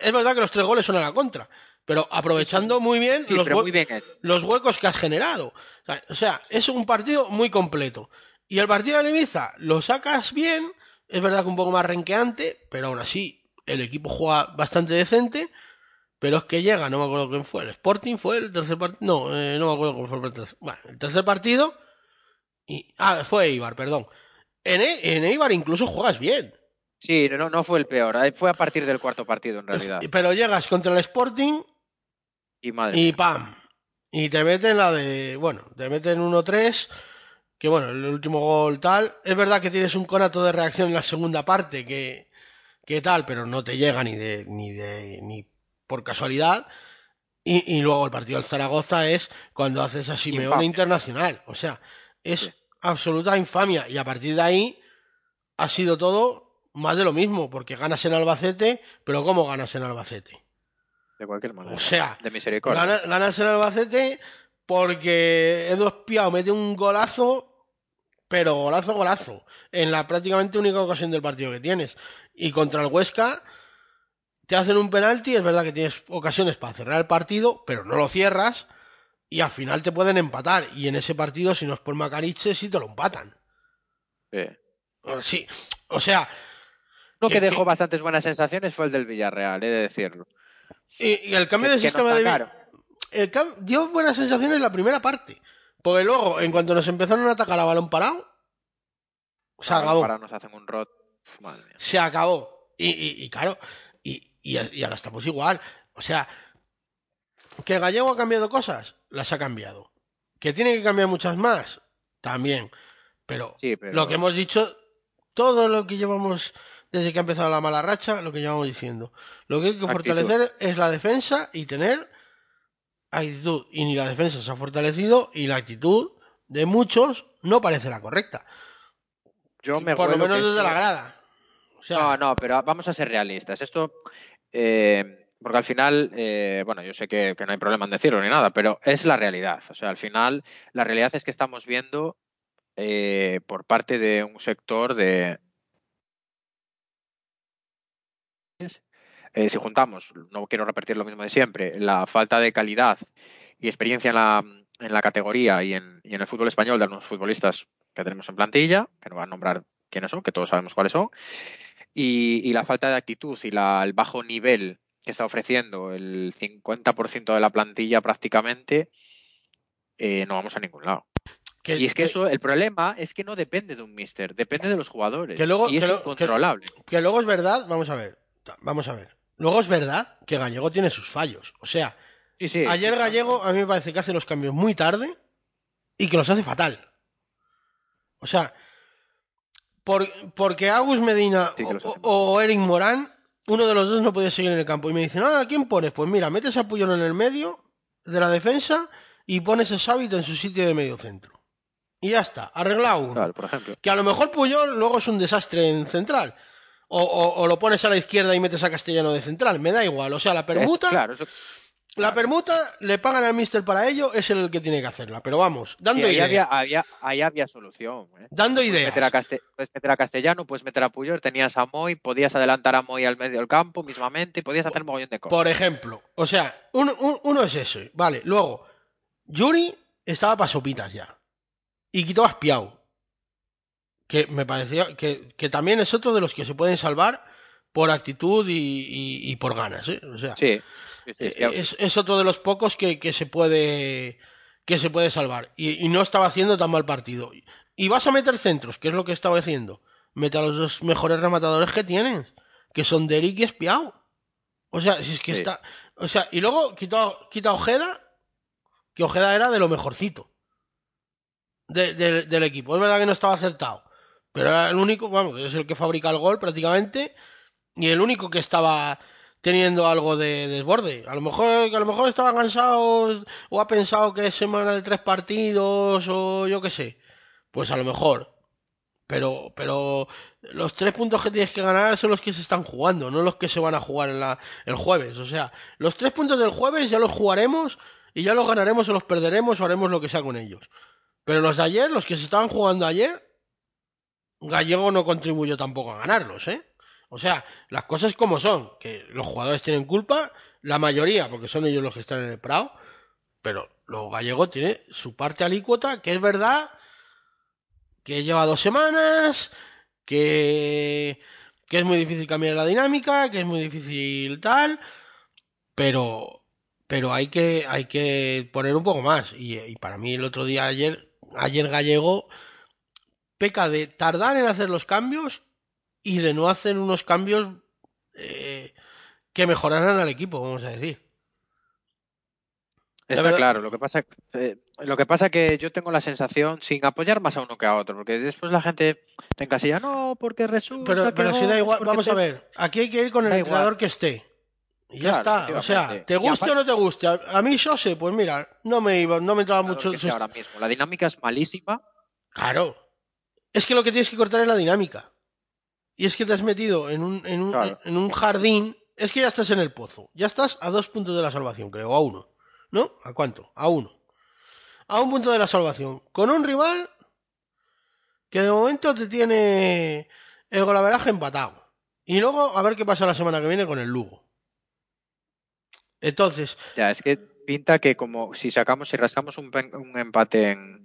Es verdad que los tres goles son a la contra. Pero aprovechando muy bien Sí, los, pero hue- muy bien hecho. los huecos que has generado. O sea, o sea, es un partido muy completo. Y el partido de Ibiza lo sacas bien. Es verdad que un poco más renqueante, pero aún así el equipo juega bastante decente. Pero es que llega, no me acuerdo quién fue. El Sporting fue el tercer partido. No, eh, no me acuerdo cómo fue el tercer. Bueno, el tercer partido. Y, ah, fue Eibar, perdón. En, E- en Eibar incluso juegas bien. Sí, no, no fue el peor. Fue a partir del cuarto partido, en realidad. Pero llegas contra el Sporting Y madre. y. ¡pam! Y te meten la de. Bueno, te meten 1-3. Que bueno, el último gol tal. Es verdad que tienes un conato de reacción en la segunda parte que, que tal, pero no te llega ni de. ni de. ni por casualidad. Y, y luego el partido del Zaragoza es cuando haces a Simeone Infamia. internacional. O sea, es Sí. absoluta infamia. Y a partir de ahí ha sido todo más de lo mismo. Porque ganas en Albacete, pero ¿cómo ganas en Albacete? De cualquier manera. O sea, de misericordia. Gana- ganas en Albacete porque Edu Espiao mete un golazo, pero golazo, golazo, en la prácticamente única ocasión del partido que tienes. Y contra el Huesca te hacen un penalti, es verdad que tienes ocasiones para cerrar el partido, pero no lo cierras y al final te pueden empatar. Y en ese partido, si no es por Macariche, sí te lo empatan. Sí. Sí, o sea. Lo que, dejó bastantes buenas sensaciones fue el del Villarreal, he de decirlo. Y, el cambio de sistema de. El dio buenas sensaciones la primera parte. Porque luego, en cuanto nos empezaron a atacar a balón parado, se acabó. nos hacen un rot. Se acabó. Y, claro, y, y, ahora estamos igual. O sea, que Gallego ha cambiado cosas, las ha cambiado. Que tiene que cambiar muchas más, también. Pero, lo que hemos dicho, todo lo que llevamos desde que ha empezado la mala racha, lo que llevamos diciendo. Lo que hay que fortalecer es la defensa y tener actitud. Y ni la defensa se ha fortalecido y la actitud de muchos no parece la correcta. Yo me Por lo menos desde la grada. no, no, pero vamos a ser realistas. Esto, eh, porque al final, eh, bueno, yo sé que, no hay problema en decirlo ni nada, pero es la realidad. O sea, al final, la realidad es que estamos viendo eh, por parte de un sector de, si juntamos, no quiero repetir lo mismo de siempre, la falta de calidad y experiencia en la, en la categoría y en, y en, el fútbol español de los futbolistas que tenemos en plantilla, que no van a nombrar quiénes son, que todos sabemos cuáles son, y, la falta de actitud y el bajo nivel que está ofreciendo el 50% de la plantilla prácticamente, eh, no vamos a ningún lado. y es que, eso, el problema es que no depende de un mister, depende de los jugadores. Que luego, y es incontrolable. Que, luego es verdad, vamos a ver, vamos a ver. Luego es verdad que Gallego tiene sus fallos. O sea, ayer Gallego a mí me parece que hace los cambios muy tarde y que los hace fatal. O sea, porque Agus Medina o, Eric Morán, uno de los dos no podía seguir en el campo. Y me dicen, ah, ¿a quién pones? Pues mira, metes a Puyol en el medio de la defensa y pones a Sábito en su sitio de medio centro. Y ya está, arreglado uno. por ejemplo. Que a lo mejor Puyol luego es un desastre en central. O, lo pones a la izquierda y metes a Castellano de central. Me da igual. O sea, la permuta. claro, la permuta le pagan al mister para ello, es el que tiene que hacerla. Pero vamos, dando ahí ideas. Había, ahí había solución. ¿eh? Dando ideas. Puedes meter, a Castellano, puedes meter a Puyol, tenías a Moy, podías adelantar a Moy al medio del campo mismamente, podías hacer un mogollón de cosas. Por ejemplo, o sea, uno, es eso. Vale, luego, Yuri estaba para sopitas ya. Y quitó a Espiau. Que me parecía que, que también es otro de los que se pueden salvar por actitud y, por ganas, ¿eh? O sea, sí, es, otro de los pocos que, se puede que se puede salvar y, no estaba haciendo tan mal partido. Y vas a meter centros, que es lo que estaba haciendo. Mete a los dos mejores rematadores que tienes, que son Derek y Espiao. O sea, si es que está, o sea, y luego quita, quita Ojeda, que Ojeda era de lo mejorcito del equipo. Es verdad que no estaba acertado, era el único, vamos, es el que fabrica el gol prácticamente y el único que estaba teniendo algo de desborde. A lo mejor, que a lo mejor estaba cansado o ha pensado que es semana de tres partidos o yo qué sé. Pues a lo mejor. Pero, pero los tres puntos que tienes que ganar son los que se están jugando, no los que se van a jugar en la, el jueves. O sea, los tres puntos del jueves ya los jugaremos y ya los ganaremos o los perderemos o haremos lo que sea con ellos. Pero los de ayer, los que se estaban jugando ayer, Gallego no contribuyó tampoco a ganarlos, ¿eh? O sea, las cosas como son, que los jugadores tienen culpa, la mayoría, porque son ellos los que están en el Prado, pero los gallegos tiene su parte alícuota, que es verdad que lleva dos semanas, que, que es muy difícil cambiar la dinámica, que es muy difícil tal, pero, pero hay que, hay que poner un poco más. Y, y para mí el otro día, ayer, ayer gallego, peca de tardar en hacer los cambios y de no hacer unos cambios eh, que mejoraran al equipo, vamos a decir. Está claro, lo que pasa eh, lo que pasa que yo tengo la sensación sin apoyar más a uno que a otro, porque después la gente te encasilla, no, porque resulta Pero, pero si da igual, vamos a ver, aquí hay que ir con el entrenador que esté. Y ya está, o sea, te guste o no te guste. A, mí yo sé, pues mira, no me iba, no me entraba mucho. ahora mismo, la dinámica es malísima. Claro. Es que lo que tienes que cortar es la dinámica y es que te has metido en un, en un, en un jardín, es que ya estás en el pozo, ya estás a dos puntos de la salvación, creo, a uno, ¿no? ¿A cuánto? A uno. A un punto de la salvación, con un rival que de momento te tiene el golaveraje empatado. Y luego a ver qué pasa la semana que viene con el Lugo. Entonces. Ya, es que pinta que como si sacamos y rascamos un, un empate en,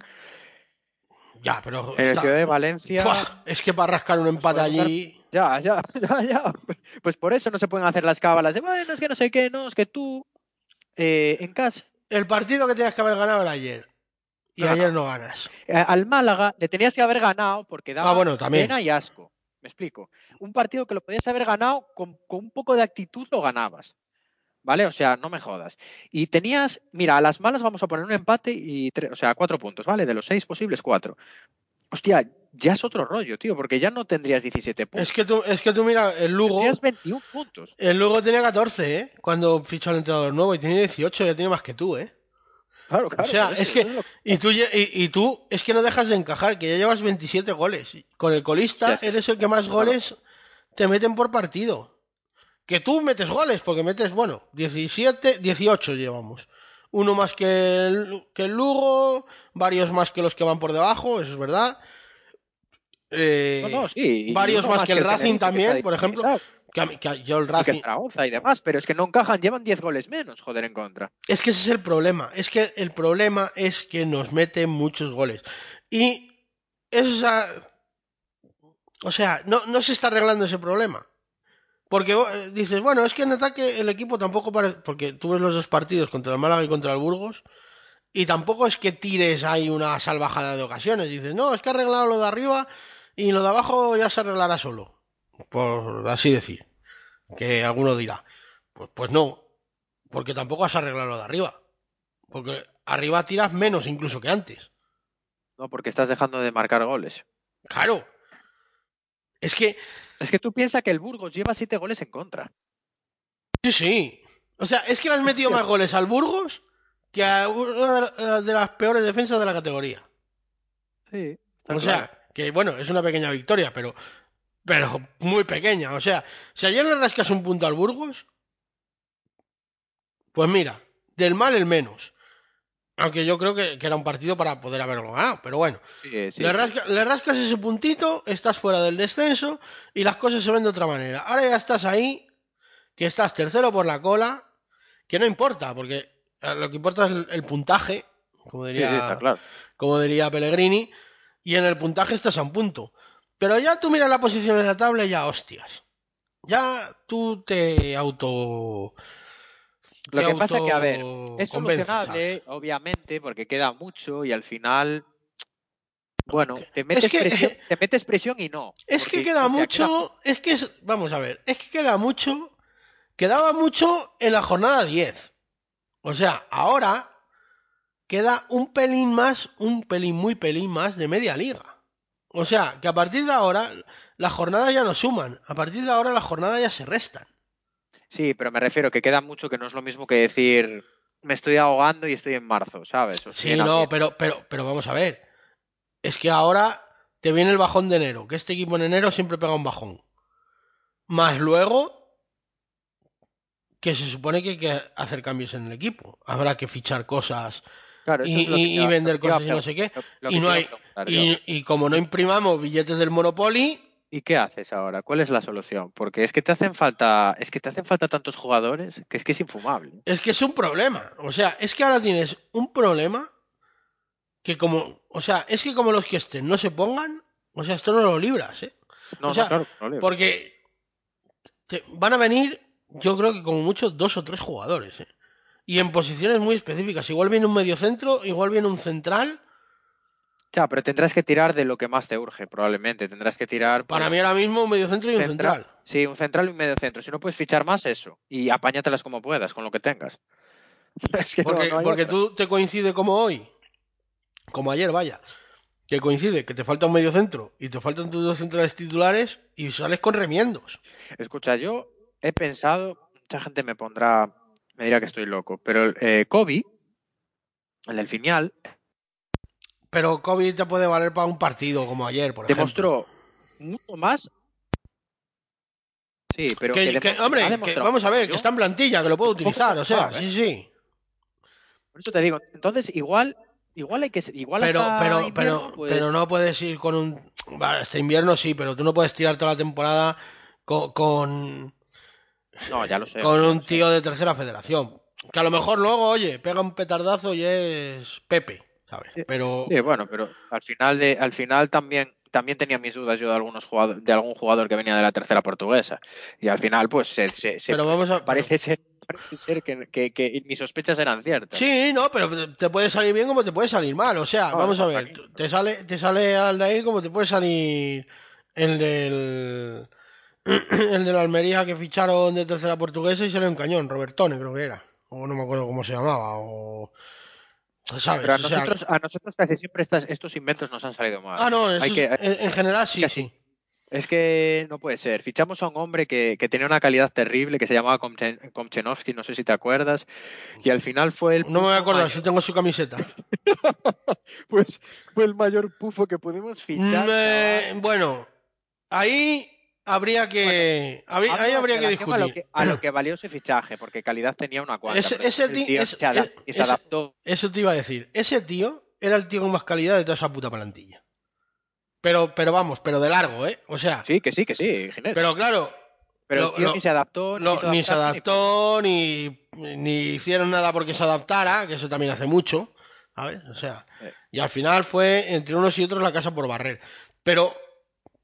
Ya, pero. En el está- Ciudad de Valencia. Fua, es que para rascar un empate Pues puede allí. Ya, ya, [LAUGHS] ya, ya. Pues por eso no se pueden hacer las cábalas de, bueno, es que no sé qué, no, es que tú eh, en casa. El partido que tenías que haber ganado era ayer. Y No, ayer no ganas. eh, al Málaga le tenías que haber ganado porque daba Ah, bueno, también. pena y asco. Me explico. Un partido que lo podías haber ganado con, con un poco de actitud lo ganabas. ¿Vale? O sea, no me jodas. Y tenías, mira, a las malas vamos a poner un empate y, o sea, cuatro puntos, ¿vale? De los seis posibles, cuatro. Hostia, ya es otro rollo, tío, porque ya no tendrías 17 puntos. Es que tú, es que tú mira, el Lugo. Tendrías 21 puntos. El Lugo tenía 14, ¿eh? Cuando fichó al entrenador nuevo y tenía 18, ya tiene más que tú, ¿eh? Claro, claro. o sea, es que. Y tú, y, y tú, es que no dejas de encajar, que ya llevas 27 goles. Con el colista, Ya, es que- eres el que más goles te meten por partido. Que tú metes goles, porque metes, bueno, 17, 18 llevamos. Uno más que el, que el Lugo, varios más que los que van por debajo, eso es verdad. Eh, No, no, sí. varios más que el Racing también, por ejemplo. que que yo el y que Racing. Y demás, pero es que no encajan, llevan 10 goles menos, joder, en contra. Es que ese es el problema. Es que el problema es que nos meten muchos goles. Y esa. O sea, no, no se está arreglando ese problema. Porque eh, dices, bueno, es que en ataque el equipo tampoco parece. Porque tú ves los dos partidos contra el Málaga y contra el Burgos. Y tampoco es que tires ahí una salvajada de ocasiones. Dices, no, es que ha arreglado lo de arriba y lo de abajo ya se arreglará solo. Por así decir. Que alguno dirá. Pues, pues no. Porque tampoco has arreglado lo de arriba. Porque arriba tiras menos incluso que antes. No, porque estás dejando de marcar goles. Claro. Es que, Es que tú piensas que el Burgos lleva 7 goles en contra. sí, sí. O sea, es que le has metido más goles al Burgos que a una de de las peores defensas de la categoría. Sí. O sea, que bueno, es una pequeña victoria, pero, pero muy pequeña. O sea, si ayer le rascas un punto al Burgos, pues mira, del mal el menos. Aunque yo creo que, que era un partido para poder haberlo ganado, pero bueno. sí, sí. Le, rasca- le rascas ese puntito, estás fuera del descenso y las cosas se ven de otra manera. Ahora ya estás ahí, que estás tercero por la cola, que no importa, porque eh, lo que importa es el, el puntaje, como diría, sí, está claro. como diría Pellegrini, y en el puntaje estás a un punto. Pero ya tú miras la posición en la tabla y ya hostias. Ya tú te auto... Lo que pasa que, a ver, Es solucionable, obviamente, porque queda mucho y al final. Bueno, te metes, es que- presión, [LAUGHS] te metes presión y no. Es que queda mucho, es que es, vamos a ver, es que queda mucho, quedaba mucho en la jornada 10. O sea, ahora queda un pelín más, un pelín muy pelín más de media liga. O sea, que a partir de ahora las jornadas ya no suman, a partir de ahora las jornadas ya se restan. Sí, pero me refiero que queda mucho que no es lo mismo que decir me estoy ahogando y estoy en marzo, ¿sabes? O Sí, no, pero, pero, pero vamos a ver. Es que ahora te viene el bajón de enero, que este equipo en enero siempre pega un bajón. Más luego, que se supone que hay que hacer cambios en el equipo. Habrá que fichar cosas Claro, y, es vender cosas y no sé qué. lo y no hay- y como no imprimamos billetes del Monopoly, ¿Y qué haces ahora? ¿Cuál es la solución? Porque es que te hacen falta, es que te hacen falta tantos jugadores que es que es infumable. es que es un problema. O sea, es que ahora tienes un problema que como, o sea, es que como los que estén no se pongan, o sea, esto no lo libras, ¿eh? No, O sea, no, claro, no le- Porque te- van a venir, yo creo que como mucho, dos o tres jugadores. ¿eh? Y en posiciones muy específicas. Igual viene un mediocentro, igual viene un central. Ya, pero tendrás que tirar de lo que más te urge, probablemente. Tendrás que tirar. Para pues, mí ahora mismo un mediocentro y un central. central. Sí, un central y un medio centro. Si no puedes fichar más, eso. Y apáñatelas como puedas, con lo que tengas. [LAUGHS] Es que no- Porque, no porque tú te coincide como hoy, como ayer, vaya. Que coincide que te falta un mediocentro y te faltan tus dos centrales titulares y sales con remiendos. Escucha, yo he pensado, mucha gente me pondrá, me dirá que estoy loco, pero eh, Kobe, en el final, Pero COVID te puede valer para un partido como ayer, por ejemplo. demostró mucho más. Sí, pero Que- que que, demostró- hombre, que vamos a ver, que está en plantilla, que lo puedo utilizar, o sea, jugar, sí, sí. Por eso te digo, entonces igual, igual hay que, igual Pero, hasta pero, invierno, pero, pues, pero no puedes ir con un. Vale, este invierno sí, pero tú no puedes tirar toda la temporada con, con, no, ya lo sé. con un tío de tercera federación. Que a lo mejor luego, oye, pega un petardazo y es Pepe, ¿sabes? Pero Sí, bueno, pero al final de, al final también, también tenía mis dudas yo de algunos jugadores, de algún jugador que venía de la tercera portuguesa. Y al final, pues se, se- se- pero vamos a parece ser, parece ser que, que- que mis sospechas eran ciertas. Sí, no, pero te- puede salir bien como te puede salir mal. O sea, No, vamos a ver, te sale, te sale Aldair como te puede salir el del [CLEARS THROAT] el del Almería que ficharon de tercera portuguesa y salió un cañón, Robertone creo que era. O no me acuerdo cómo se llamaba. O ¿sabes? Pero a O sea, nosotros, a nosotros casi siempre estas, estos inventos nos han salido mal. Ah, no, eso Hay es- que- en, en general sí, casi. sí. Es que no puede ser. Fichamos a un hombre que, que tenía una calidad terrible, que se llamaba Komchen- Komchenovsky, no sé si te acuerdas, y al final fue el... No me voy a acordar mayor- si tengo su camiseta. [LAUGHS] Pues fue el mayor pufo que pudimos fichar. Bueno, ahí habría que habría- ahí habría que relación a lo discutir. que, a lo que valió ese fichaje, porque calidad tenía una cuanta. Ese- ese tío es- se adaptó. Eso te iba a decir. Ese tío era el tío con más calidad de toda esa puta plantilla. Pero, pero vamos, pero de largo, ¿eh? O sea, Sí, que sí, que sí, Ginés. pero claro, Pero el tío lo- ni se adaptó, no- quiso ni se adaptó, ni, ni hicieron nada porque se adaptara, que eso también hace mucho, ¿sabes? O sea, Eh. y al final fue entre unos y otros la casa por barrer. Pero,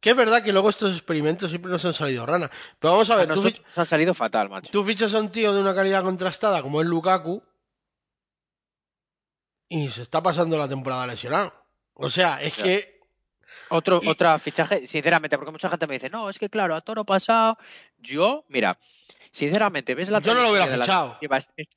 que es verdad que luego estos experimentos siempre nos han salido rana. Pero vamos a A ver, tú, nos han salido fatal, macho. tú fichas a un tío de una calidad contrastada como es Lukaku y se está pasando la temporada lesionado. O sea, es Ya. que Otro, Y- otra fichaje, sinceramente, porque mucha gente me dice, no, es que claro, a toro pasado, yo, mira, sinceramente, ves la Yo no lo hubiera las fichado.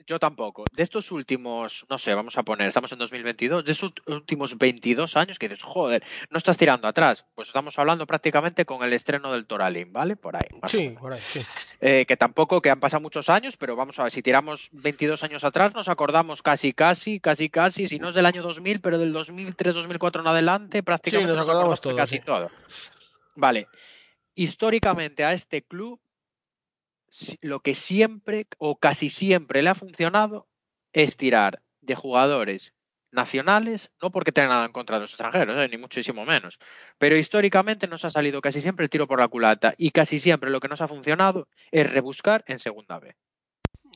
Yo tampoco. De estos últimos, no sé, vamos a poner, estamos en 2022, de estos últimos 22 años que dices, joder, no estás tirando atrás. Pues estamos hablando prácticamente con el estreno del Toralín, ¿vale? Por ahí. más sí, por ahí, sí. Eh, que tampoco, que han pasado muchos años, pero vamos a ver, si tiramos 22 años atrás, nos acordamos casi, casi, casi, casi, si no es del año 2000, pero del 2003, 2004 en adelante, prácticamente nos acordamos todos, casi sí. todo. Vale. Históricamente a este club, lo que siempre o casi siempre le ha funcionado es tirar de jugadores nacionales, no porque tenga nada en contra de los extranjeros, eh, ni muchísimo menos, pero históricamente nos ha salido casi siempre el tiro por la culata y casi siempre lo que nos ha funcionado es rebuscar en segunda B.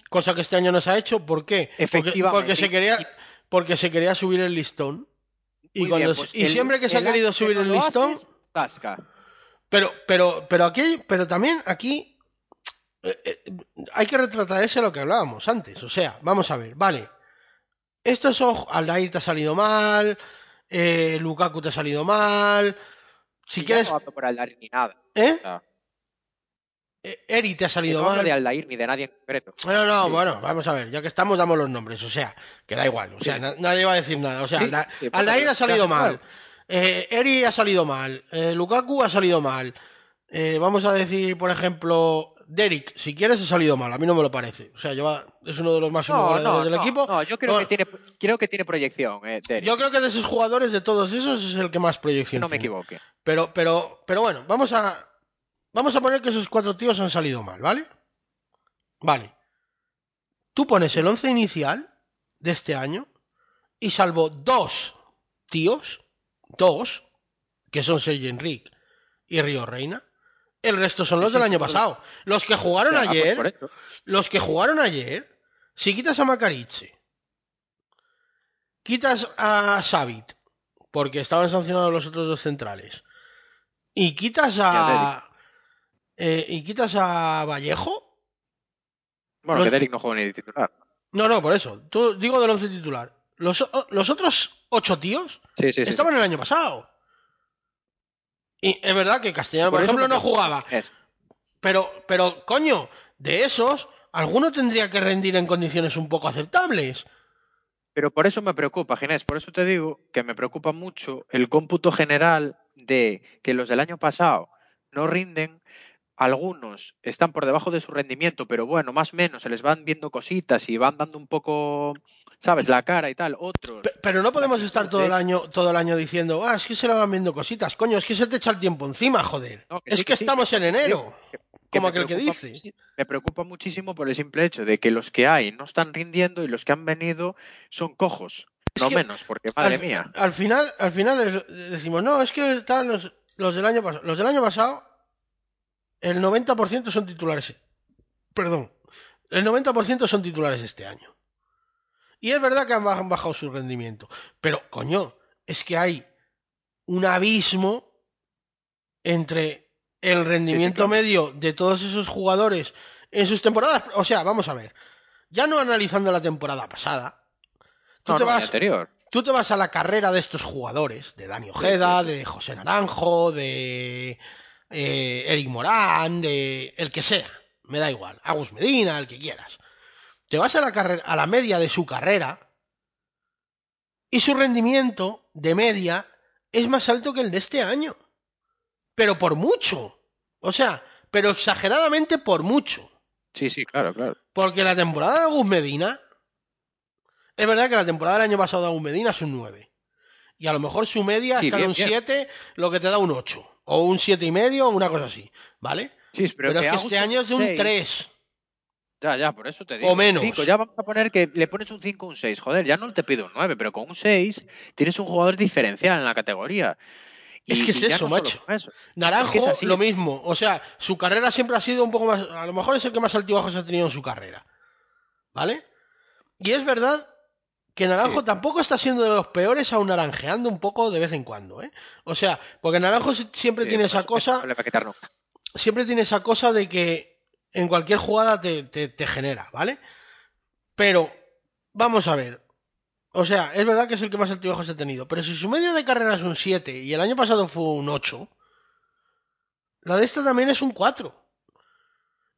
Cosa que este año no se ha hecho, ¿por qué? Porque, Efectivamente. porque se quería porque se quería subir el listón. Y, cuando bien, pues y el- siempre que se ha querido subir no el listón, haces, pero pero pero aquí pero también aquí hay que retratarse lo que hablábamos antes, o sea, vamos a ver, vale. Estos son Aldair te ha salido mal, eh, Lukaku te ha salido mal. Si Y quieres, no por Aldair ni nada. ¿eh? o sea, Eh, Eri te ha salido no mal. de Aldair ni de nadie en concreto. No, no, Sí. bueno, vamos a ver, ya que estamos, damos los nombres, o sea, que da igual, o sea, Sí. na- nadie va a decir nada, o sea, Sí, Aldair ha salido mal, eh, Eri ha salido mal, eh, Lukaku ha salido mal, eh, vamos a decir, por ejemplo, Derek, si quieres, ha salido mal, a mí no me lo parece, o sea, lleva, es uno de los máximos No, goleadores no, del no, equipo, no, yo creo Bueno. que tiene, creo que tiene proyección, eh, Derek, yo creo que de esos jugadores, de todos esos, es el que más proyección no me equivoque. Pero, pero, pero bueno, vamos a. Vamos a poner que esos cuatro tíos han salido mal, ¿vale? Vale. Tú pones el once inicial de este año y salvo dos tíos, dos, que son Sergio Enrique y Río Reina, el resto son los del año pasado. Los que jugaron Ah, pues ayer, los que jugaron ayer, si quitas a Macariche, quitas a Savit, porque estaban sancionados los otros dos centrales, y quitas a. eh, y quitas a Vallejo. Bueno, los- que Derek no juega ni de titular. No, no, por eso. Tú, digo del once titular. Los, los otros ocho tíos Sí, sí, sí. estaban el año pasado. Y es verdad que Castellano, por, ejemplo, no jugaba. Es- Pero, pero, coño, de esos, alguno tendría que rendir en condiciones un poco aceptables. Pero por eso me preocupa, Ginés, por eso te digo que me preocupa mucho el cómputo general de que los del año pasado no rinden, algunos están por debajo de su rendimiento, pero bueno, más o menos se les van viendo cositas y van dando un poco, ¿sabes? La cara y tal. Otros. Pe- Pero no podemos estar todo el año, todo el año diciendo, ah, es que se le van viendo cositas, coño, es que se te echa el tiempo encima, joder. No, que es sí, que, sí, estamos en enero. que como aquel que dice. Me preocupa muchísimo por el simple hecho de que los que hay no están rindiendo y los que han venido son cojos. Es no menos, porque madre al, mía. Al final, al final decimos, no, es que están los, los del año pasado. Los del año pasado, el 90% son titulares. Perdón. El 90% son titulares este año. Y es verdad que han baj- bajado su rendimiento. Pero, coño, es que hay un abismo entre el rendimiento medio de todos esos jugadores en sus temporadas. O sea, vamos a ver. Ya no analizando la temporada pasada. Tú No, te no, vas anterior. tú te vas a la carrera de estos jugadores, de Dani Ojeda, de José Naranjo, de eh, Eric Morán, el que sea, me da igual, Agus Medina, el que quieras. Te vas a la carrera, a la media de su carrera y su rendimiento de media es más alto que el de este año. Pero por mucho. O sea, pero exageradamente por mucho. Sí, sí, claro, claro. Porque la temporada de Agus Medina. Es verdad que la temporada del año pasado de Agus Medina es un 9. Y a lo mejor su media Sí, está bien, en un bien. 7, lo que te da un 8. O un 7 y medio, o una cosa así. ¿Vale? Sí, pero, Pero, es que este año es de un seis- 3. Ya, ya, por eso te digo. O menos. Ya vamos a poner que le pones un 5 o un 6. Joder, ya no te pido un 9, pero con un 6 tienes un jugador diferencial en la categoría. Es que es eso, no macho. eso. Naranjo, Es que es así. lo mismo. O sea, su carrera siempre ha sido un poco más. A lo mejor es el que más altibajos ha tenido en su carrera. ¿Vale? Y es verdad que Naranjo Sí. tampoco está siendo de los peores, aún naranjeando un poco de vez en cuando, ¿eh? O sea, porque Naranjo si- siempre Sí, tiene esa cosa. siempre tiene esa cosa de que en cualquier jugada te, te- te genera, ¿vale? Pero, vamos a ver. O sea, es verdad que es el que más altibajos ha tenido, pero si su media de carrera es un 7 y el año pasado fue un 8, la de esta también es un 4.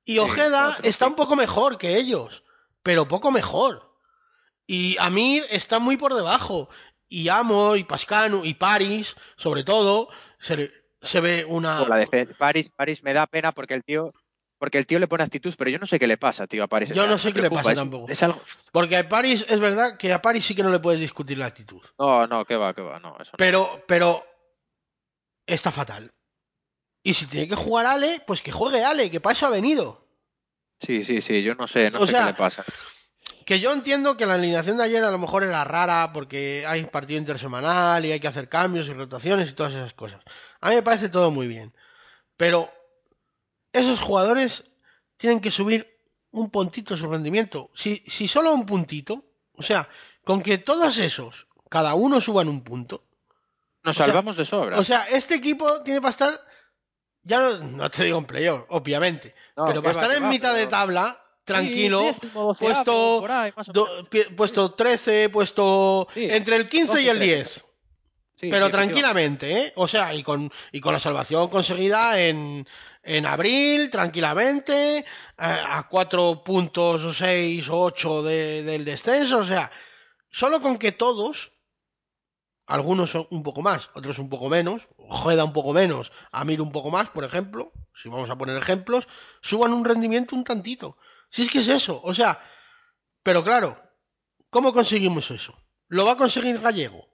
Y Sí, Ojeda está un poco mejor que ellos, pero poco mejor. Y Amir está muy por debajo. Y Amo, y Pascanu, y Paris, sobre todo, se, se ve una... Por la Paris, Paris me da pena porque el tío porque el tío le pone actitud, pero yo no sé qué le pasa, tío, a Paris. Yo no sé qué le pasa es- tampoco. Es algo... Porque a Paris, es verdad que a Paris sí que no le puedes discutir la actitud. No, no, qué va, qué va, no, eso no. Pero, pero está fatal. Y si tiene que jugar Ale, pues que juegue Ale, que para eso ha venido. Sí, sí, sí, yo no sé, no O sé sea, qué le pasa. Que yo entiendo que la alineación de ayer a lo mejor era rara porque hay partido intersemanal y hay que hacer cambios y rotaciones y todas esas cosas. A mí me parece todo muy bien. Pero esos jugadores tienen que subir un puntito su rendimiento. Si, si solo un puntito, o sea, con que todos esos, cada uno suban un punto, Nos sea, salvamos de sobra. O sea, este equipo tiene para estar. Ya no, no te digo en playoff, obviamente. No, pero para estar en va, mitad de tabla, tranquilo. Sí, décimo, doceavo, puesto, por ahí, do- puesto 13, puesto Sí, entre el 15 y 12, el 10. Sí, pero tranquilamente, ¿eh? O sea, y con, y con la salvación conseguida en, en abril, tranquilamente, eh, a cuatro puntos o seis o ocho de- del descenso, o sea, solo con que todos, algunos son un poco más, otros un poco menos, Ojeda un poco menos, Amir un poco más, por ejemplo, si vamos a poner ejemplos, suban un rendimiento un tantito. Si es que es eso, o sea, pero claro, ¿cómo conseguimos eso? ¿Lo va a conseguir Gallego?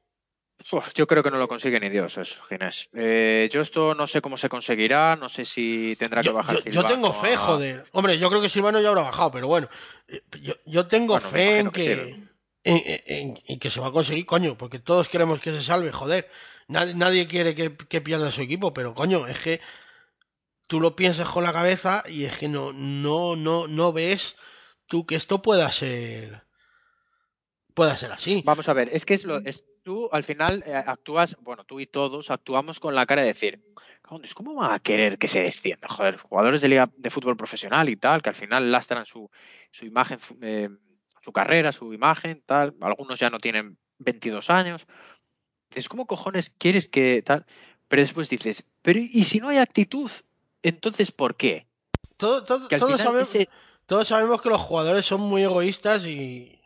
Uf, yo creo que no lo consigue ni Dios eso, Ginés. Eh, yo esto no sé cómo se conseguirá, no sé si tendrá que Yo, bajar yo- yo Silvano tengo fe, joder. Hombre, yo creo que Silvano ya habrá bajado, pero bueno. eh, Yo, yo tengo Bueno, fe en que que, sí. en, en- en- en que se va a conseguir, coño, porque todos queremos que se salve, joder. Nadie, nadie quiere que, que pierda su equipo, pero coño, es que tú lo piensas con la cabeza y es que no, no, no, no ves tú que esto pueda ser pueda ser así. Vamos a ver, es que es lo, es, tú al final eh, actúas, bueno, tú y todos actuamos con la cara de decir, "Cabrones, ¿cómo van a querer que se descienda? Joder, jugadores de fútbol profesional y tal, que al final lastran su, su imagen, eh, su carrera, su imagen, tal. Algunos ya no tienen 22 años. Dices, ¿cómo cojones quieres que tal? Pero después dices, pero ¿y si no hay actitud? Entonces, ¿por qué? Todo- todo- Que al todos, sabemos, ese- todos sabemos que los jugadores son muy egoístas y,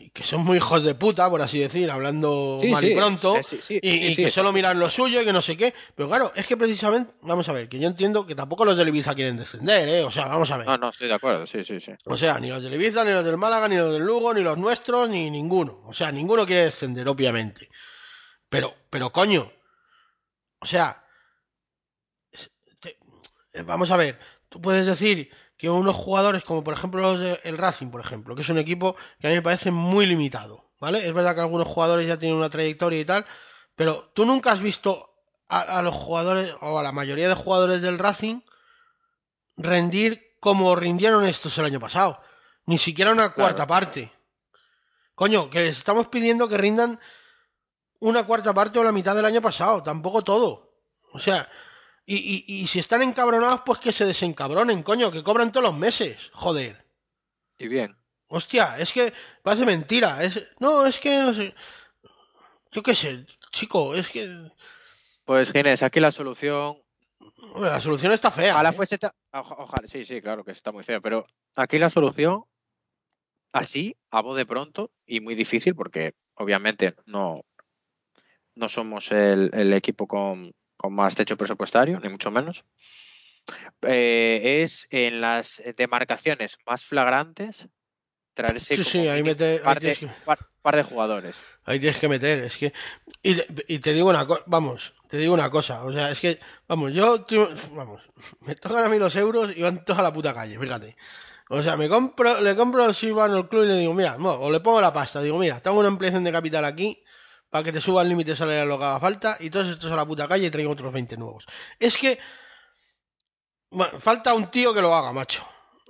y que son muy hijos de puta, por así decir, hablando Sí, mal sí, y pronto. sí, sí, y, sí, y sí, que sí. solo miran lo suyo y que no sé qué. Pero claro, es que precisamente, vamos a ver, que yo entiendo que tampoco los del Ibiza quieren descender, ¿eh? O sea, vamos a ver. No, no, estoy de acuerdo, sí, sí, sí. O sea, ni los del Ibiza, ni los del Málaga, ni los del Lugo, ni los nuestros, ni ninguno. O sea, ninguno quiere descender, obviamente. Pero, pero coño. O sea, vamos a ver, tú puedes decir que unos jugadores como por ejemplo los del Racing, por ejemplo, que es un equipo que a mí me parece muy limitado, ¿vale? Es verdad que algunos jugadores ya tienen una trayectoria y tal, pero tú nunca has visto a, a los jugadores, o a la mayoría de jugadores del Racing, rendir como rindieron estos el año pasado. Ni siquiera una cuarta parte. Coño, que les estamos pidiendo que rindan una cuarta parte o la mitad del año pasado, tampoco todo. O sea, y, y, y si están encabronados, pues que se desencabronen, coño, que cobran todos los meses, joder. Y bien. Hostia, es que parece mentira. Es... No, es que no sé. Yo qué sé, chico, es que. Pues Ginés, aquí la solución. Bueno, la solución está fea. Ojalá ¿eh? fuese. ta- Ojalá, sí, sí, claro que está muy feo. Pero aquí la solución, así, a voz de pronto, y muy difícil, porque obviamente no, no somos el, el equipo con, con más techo presupuestario, ni mucho menos. eh, es en las demarcaciones más flagrantes traerse Sí, como sí, ahí mete- ahí par, de, que- par- par de jugadores. Ahí tienes que meter, es que. Y, te- y te digo una cosa, vamos, te digo una cosa, o sea, es que, vamos, yo, vamos, [LAUGHS] me tocan a mí los euros y van todos a la puta calle, fíjate. O sea, me compro, le compro al Silvano el club y le digo, mira, no, o le pongo la pasta, digo, mira, tengo una ampliación de capital aquí para que te suba el límite salarial lo que haga falta y todos estos a la puta calle y traigo otros 20 nuevos. Es que, falta un tío que lo haga, macho.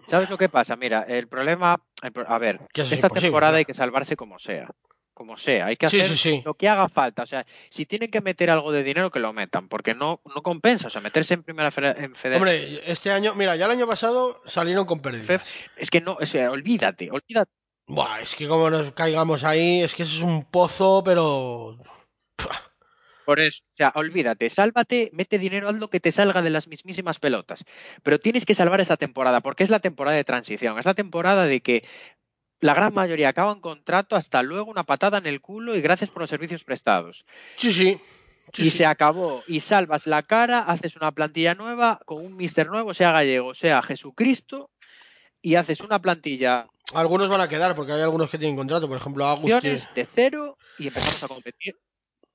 ¿Sabes lo que pasa? Mira, el problema, el pro- a ver, es esta temporada hay que salvarse como sea. Como sea, hay que hacer sí, sí. lo que haga falta. O sea, si tienen que meter algo de dinero, que lo metan, porque no, no compensa. O sea, meterse en primera en federación. Hombre, este año, mira, ya el año pasado salieron con pérdidas. Es que no, o sea, olvídate, olvídate. Buah, es que como nos caigamos ahí, es que eso es un pozo, pero... Por eso, o sea, olvídate, sálvate, mete dinero, haz lo que te salga de las mismísimas pelotas. Pero tienes que salvar esa temporada, porque es la temporada de transición, es la temporada de que la gran mayoría acaban contrato, hasta luego una patada en el culo y gracias por los servicios prestados. Sí, sí. sí, y sí. se acabó. Y salvas la cara, haces una plantilla nueva con un mister nuevo, sea gallego, sea Jesucristo, y haces una plantilla Algunos van a quedar, porque hay algunos que tienen contrato, por ejemplo, Agus, opciones de cero y empezamos a competir.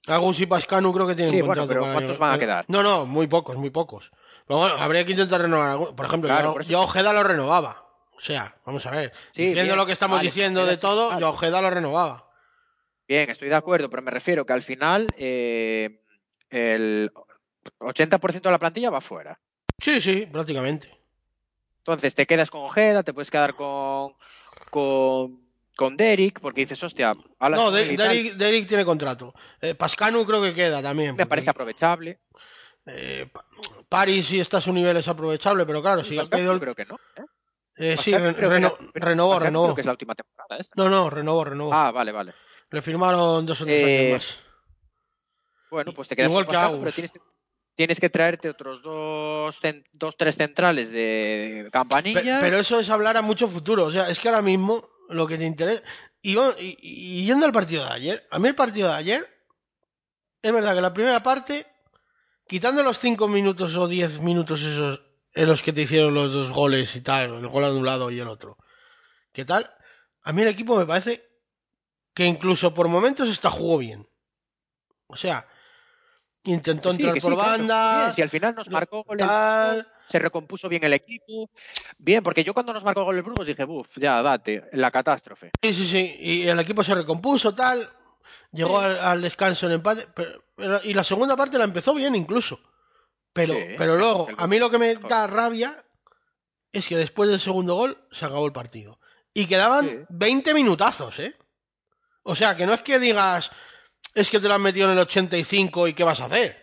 Agus y Pascanu creo que tienen Sí, bueno, contrato. pero para ¿cuántos año- van a quedar? No, no, muy pocos, muy pocos. Pero bueno, habría que intentar renovar algunos. Por ejemplo, Claro, yo, por yo Ojeda lo renovaba. O sea, vamos a ver. Sí, diciendo bien, lo que estamos vale, diciendo de todo, yo Ojeda lo renovaba. Bien, estoy de acuerdo, pero me refiero que al final eh, el 80% de la plantilla va fuera. Sí, sí, prácticamente. Entonces te quedas con Ojeda, te puedes quedar con, con, con Derek, porque dices, hostia, No. Derek, Derek tiene contrato. Eh, Pascanu creo que queda también. me parece aprovechable. eh, Pa- Paris sí está a su nivel es aprovechable, pero claro, si ha el- creo que no. ¿eh? eh, sí, re- reno- era- renovó, renovó. Creo que es la última temporada esta. No, no, renovó, renovó. Ah, vale, vale. Le firmaron dos o tres Eh, años más. Bueno, pues te quedas Igual con pero tienes que, tienes que traerte otros dos, dos tres centrales de Pe- campanilla. Pero eso es hablar a mucho futuro. O sea, es que ahora mismo lo que te interesa. Y, yendo al partido de ayer, a mí el partido de ayer, es verdad que la primera parte, quitando los 5 minutos o 10 minutos esos en los que te hicieron los dos goles y tal, el gol anulado y el otro, ¿qué tal? A mí el equipo me parece que incluso por momentos está jugó bien. O sea, intentó Que entrar que sí, por banda. bien, si al final nos marcó gol el tal. Burgos, se recompuso bien el equipo. Bien, porque yo cuando nos marcó gol el Burgos dije, buf, ya, date, la catástrofe. Sí, sí, sí. Y el equipo se recompuso, tal. Llegó al, al descanso en empate. pero- pero- y la segunda parte la empezó bien incluso. Pero, Sí, pero luego, a mí lo que me da rabia es que después del segundo gol se acabó el partido. Y quedaban Sí. 20 minutazos, ¿eh? O sea, que no es que digas, es que te lo han metido en el 85 y qué vas a hacer.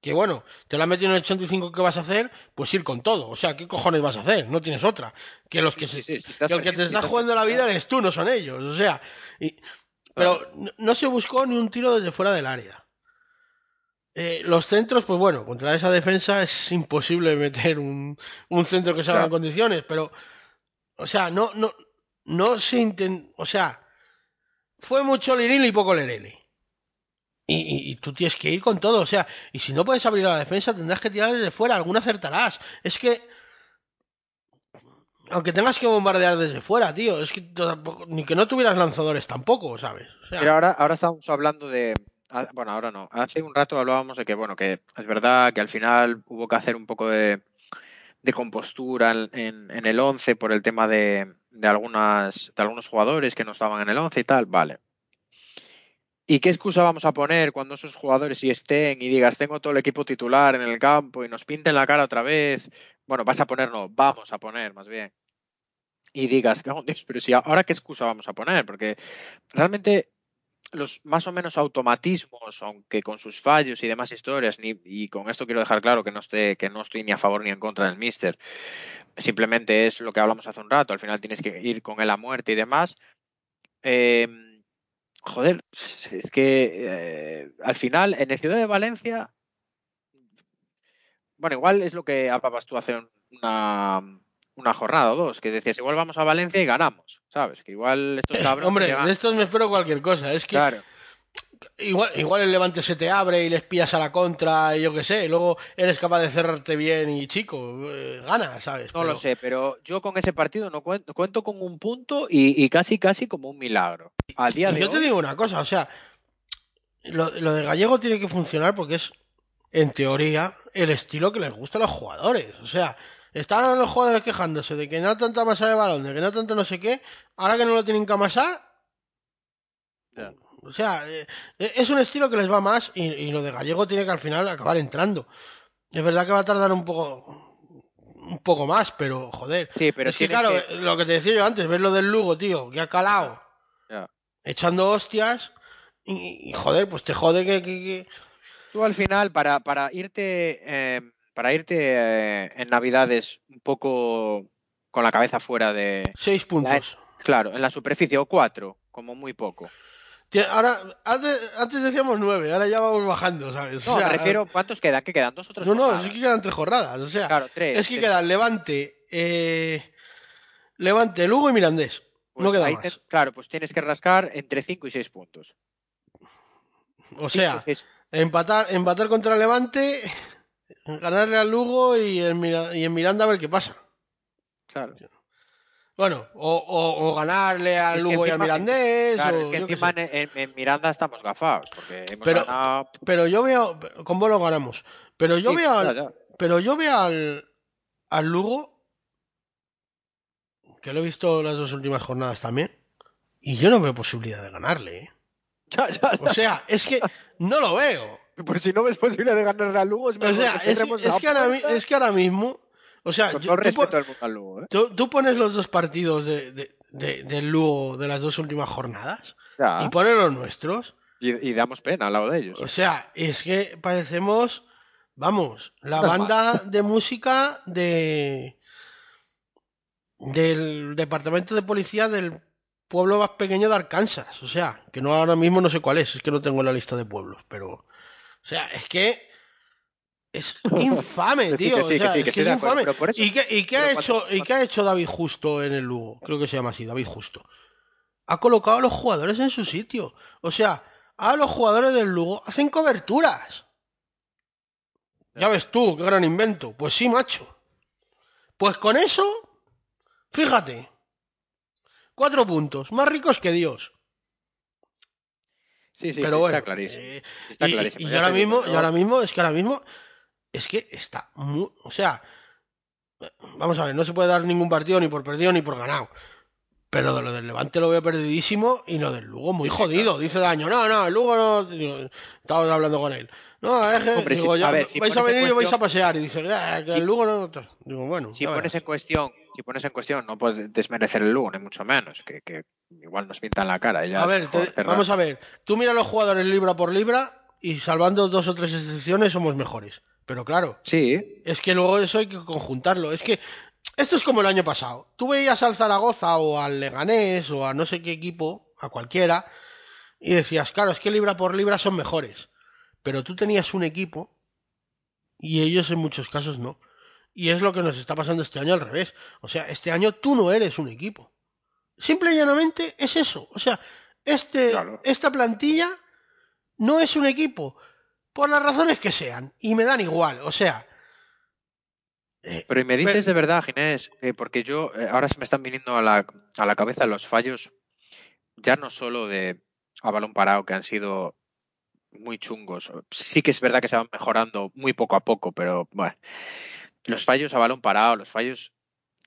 Que bueno, te lo han metido en el 85 ¿qué vas a hacer? Pues ir con todo. O sea, ¿qué cojones vas a hacer? No tienes otra. Que los que, Sí, se- sí, que el que te está jugando la vida eres tú, no son ellos. O sea, y- pero no- se buscó ni un tiro desde fuera del área. Eh, los centros, pues bueno, contra esa defensa es imposible meter un, un centro que se haga en Claro. condiciones, pero, o sea, no, no, no se intentó, o sea, fue mucho liril y poco lerele. Y, y- tú tienes que ir con todo, o sea, y si no puedes abrir la defensa tendrás que tirar desde fuera, alguna acertarás. Es que, aunque tengas que bombardear desde fuera, tío, es que ni que no tuvieras lanzadores tampoco, ¿sabes? Pero ahora, ahora estamos hablando de. ah, Bueno, ahora no. Hace un rato hablábamos de que, bueno, que es verdad que al final hubo que hacer un poco de, de compostura en el 11 por el tema de, de, algunas, de algunos jugadores que no estaban en el 11 y tal. Vale. ¿Y qué excusa vamos a poner cuando esos jugadores sí estén y digas, tengo todo el equipo titular en el campo y nos pinten la cara otra vez? Bueno, vas a poner, no, vamos a poner más bien. y digas, en Dios, pero si ahora qué excusa vamos a poner, porque realmente los más o menos automatismos, aunque con sus fallos y demás historias, y con esto quiero dejar claro que no, esté, que no estoy ni a favor ni en contra del Mister, simplemente es lo que hablamos hace un rato, al final tienes que ir con él a muerte y demás. Eh, joder, es que eh, al final en el Ciudad de Valencia, bueno, igual es lo que hablabas tú hace una, una jornada o dos, que decías, igual vamos a Valencia y ganamos, ¿sabes? Que igual estos cabrones... Hombre, llegan- de estos me espero cualquier cosa. Es que Claro. igual, igual el Levante se te abre y les pillas a la contra y yo qué sé. Y luego eres capaz de cerrarte bien y chico, eh, gana, ¿sabes? No Pero- lo sé, pero yo con ese partido no cuento, cuento con un punto y, y casi casi como un milagro. A día de yo te digo una cosa, o sea, lo, lo de Gallego tiene que funcionar porque es, en teoría, el estilo que les gusta a los jugadores. O sea, estaban los jugadores quejándose de que no tanta masa de balón, de que no tanto no sé qué, ahora que no lo tienen que amasar. O sea, eh, es un estilo que les va más y, y lo de Gallego tiene que al final acabar entrando. Es verdad que va a tardar un poco un poco más, pero joder. Sí, pero es que claro, que- lo que te decía yo antes, ves lo del Lugo, tío, que ha calado Ya. echando hostias y, y, joder, pues te jode que- tú al final para, para irte eh, para irte eh, en Navidades un poco con la cabeza fuera de seis puntos. claro, en la superficie o cuatro, como muy poco. Ahora, antes, antes decíamos nueve, ahora ya vamos bajando, ¿sabes? O No, sea, me refiero, ¿cuántos quedan? ¿Qué quedan? ¿Dos o tres? No, no, es que quedan tres jornadas, o sea, Claro, tres. es que Tres. quedan Levante, eh, Levante, Lugo y Mirandés. Pues no queda más. te- claro, pues tienes que rascar entre 5 y 6 puntos. O Cinco sea, o seis- empatar, empatar contra Levante, ganarle al Lugo y en, Mira- y en Miranda a ver qué pasa. claro. Bueno, o, o- o ganarle al Lugo y al Mirandés. Claro, o es que encima en, Miranda estamos gafados, porque hemos Pero- ganado... Pero yo veo, con vos lo ganamos. Pero yo Sí, veo al, pero yo veo al, al Lugo, que lo he visto las dos últimas jornadas también, y yo no veo posibilidad de ganarle. ¿eh? Ya, ya, ya. O sea, es que no lo veo. [LAUGHS] Pues si no ves posible de ganar a Lugo, es O sea, que es, es la que ahora, es que ahora mismo, o sea, yo- tú, al Lugo, ¿eh? tú- tú pones los dos partidos de, de- de- del Lugo de las dos últimas jornadas Ya, y pones los nuestros. y, y damos pena al lado de ellos. O sea, es que parecemos, vamos, la banda de música de del departamento de policía del pueblo más pequeño de Arkansas. O sea, que no ahora mismo no sé cuál es, es que no tengo la lista de pueblos, pero, o sea, es que es infame, tío. infame. ¿Y qué, y qué ha hecho, cuando- y qué ha hecho David Justo en el Lugo? Creo que se llama así, David Justo. Ha colocado a los jugadores en su sitio. O sea, ahora los jugadores del Lugo hacen coberturas. Ya ves tú, qué gran invento. Pues sí, macho. Pues con eso, fíjate. Cuatro puntos, más ricos que Dios. Sí, sí, Pero sí, bueno, está clarísimo. eh, está y, ahora digo, mismo, y ahora mismo, es que ahora mismo, es que está muy, o sea, vamos a ver, no se puede dar ningún partido ni por perdido ni por ganado. Pero de lo del Levante lo veo perdidísimo y lo del Lugo muy jodido. Dice Daño, no, no, el Lugo no. Digo, estamos hablando con él. No, es que, Hombre, digo, si- ya, a ver, si vais a venir y vais a pasear. Y dice, "Ah, que Si- el Lugo no. Digo, bueno, si pones en cuestión, si pones en cuestión, no puedes desmerecer el Lugo, ni mucho menos, que, que igual nos pintan la cara. ya A ver, te- vamos a ver. Tú mira los jugadores libra por libra y salvando dos o tres excepciones somos mejores. Pero claro, Sí, Es que luego eso hay que conjuntarlo. Es que esto es como el año pasado. Tú veías al Zaragoza o al Leganés o a no sé qué equipo, a cualquiera, y decías, claro, es que libra por libra son mejores. Pero tú tenías un equipo y ellos en muchos casos no. Y es lo que nos está pasando este año al revés. O sea, este año tú no eres un equipo. Simple y llanamente es eso. O sea, este, Claro. esta plantilla no es un equipo. Por las razones que sean. Y me dan igual. O sea. Eh, pero y me dices de verdad, Ginés, eh, porque yo eh, ahora se me están viniendo a la, a la cabeza los fallos, ya no solo de a balón parado, que han sido muy chungos. Sí que es verdad que se van mejorando muy poco a poco, pero bueno. Los fallos a balón parado, los fallos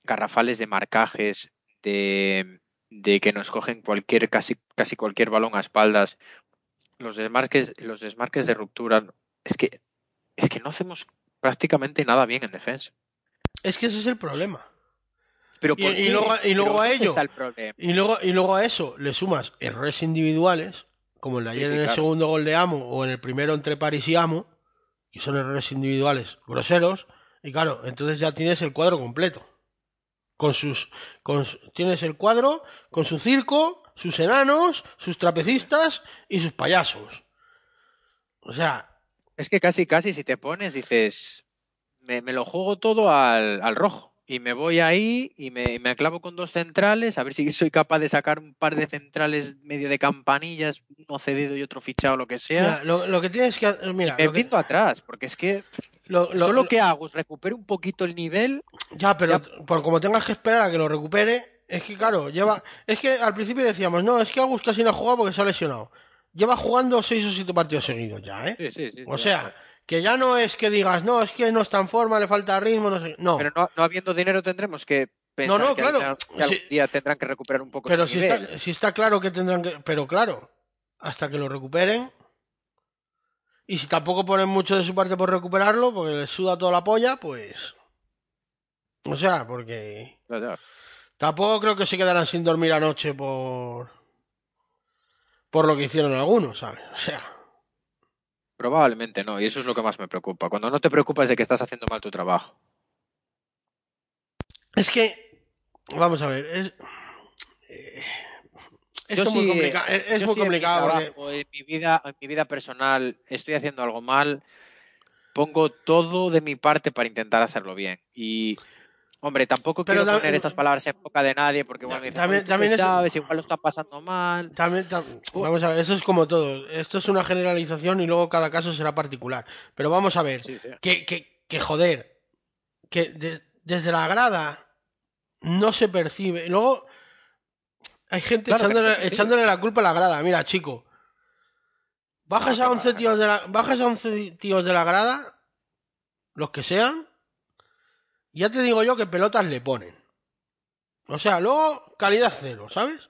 garrafales de marcajes, de, de que nos cogen cualquier, casi, casi cualquier balón a espaldas, los desmarques, los desmarques de ruptura, es que, es que no hacemos prácticamente nada bien en defensa. Es que ese es el problema. Pero Y, luego, y luego a ¿dónde ello, y luego, y luego a eso le sumas errores individuales, como el de ayer Sí, sí, en el claro. segundo gol de Amo o en el primero entre París y Amo, que son errores individuales groseros, y claro, entonces ya tienes el cuadro completo. Con sus, con, tienes el cuadro con su circo, sus enanos, sus trapecistas y sus payasos. O sea, Es que casi, casi si te pones, dices, me, me lo juego todo al, al rojo. Y me voy ahí y me, me clavo con dos centrales, a ver si [LAUGHS] soy capaz de sacar un par de centrales medio de campanillas, uno cedido y otro fichado, lo que sea. mira, lo, lo que tienes que hacer, mira, me lo que- atrás, porque es que lo- lo- solo lo- que hago es recupero un poquito el nivel. Ya, pero Ya. por como tengas que esperar a que lo recupere, es que claro, lleva. Es que al principio decíamos, no, es que Agus casi no ha jugado porque se ha lesionado. Lleva jugando seis o siete partidos seguidos ya, ¿eh? Sí, sí, sí. O sea, que ya no es que digas, no, es que no está en forma, le falta ritmo, no sé. No, Pero no, no habiendo dinero tendremos que pensar no, que, claro, que algún sí. día tendrán que recuperar un poco pero si nivel. está, si está claro que tendrán que. Pero claro, hasta que lo recuperen. Y si tampoco ponen mucho de su parte por recuperarlo, porque les suda toda la polla, pues. O sea, porque. Ya, ya. Tampoco creo que se quedarán sin dormir anoche por. por lo que hicieron algunos, ¿sabes? O sea. Probablemente no, y eso es lo que más me preocupa. Cuando no te preocupas de que estás haciendo mal tu trabajo. Es que. Vamos a ver, es. eh, Es Yo muy sí, complicado. Es, es Yo muy sí en mi complicado porque. trabajo, en mi vida, en mi vida personal, estoy haciendo algo mal, pongo todo de mi parte para intentar hacerlo bien. Y, hombre, tampoco Pero quiero poner estas palabras en boca de nadie porque dicen, También- "Oye, ¿tú qué también es- sabes, igual lo están pasando mal. También, tam- vamos a ver, eso es como todo. Esto es una generalización y luego cada caso será particular. Pero vamos a ver, Sí, sí. que, que, que joder, que de- desde la grada no se percibe. Luego hay gente Claro echándole, no echándole la culpa a la grada. Mira, chico, bajas a que 11 va. tíos de la, bajas a 11 tíos de la grada, los que sean, y ya te digo yo que pelotas le ponen. O sea, luego calidad cero, ¿sabes?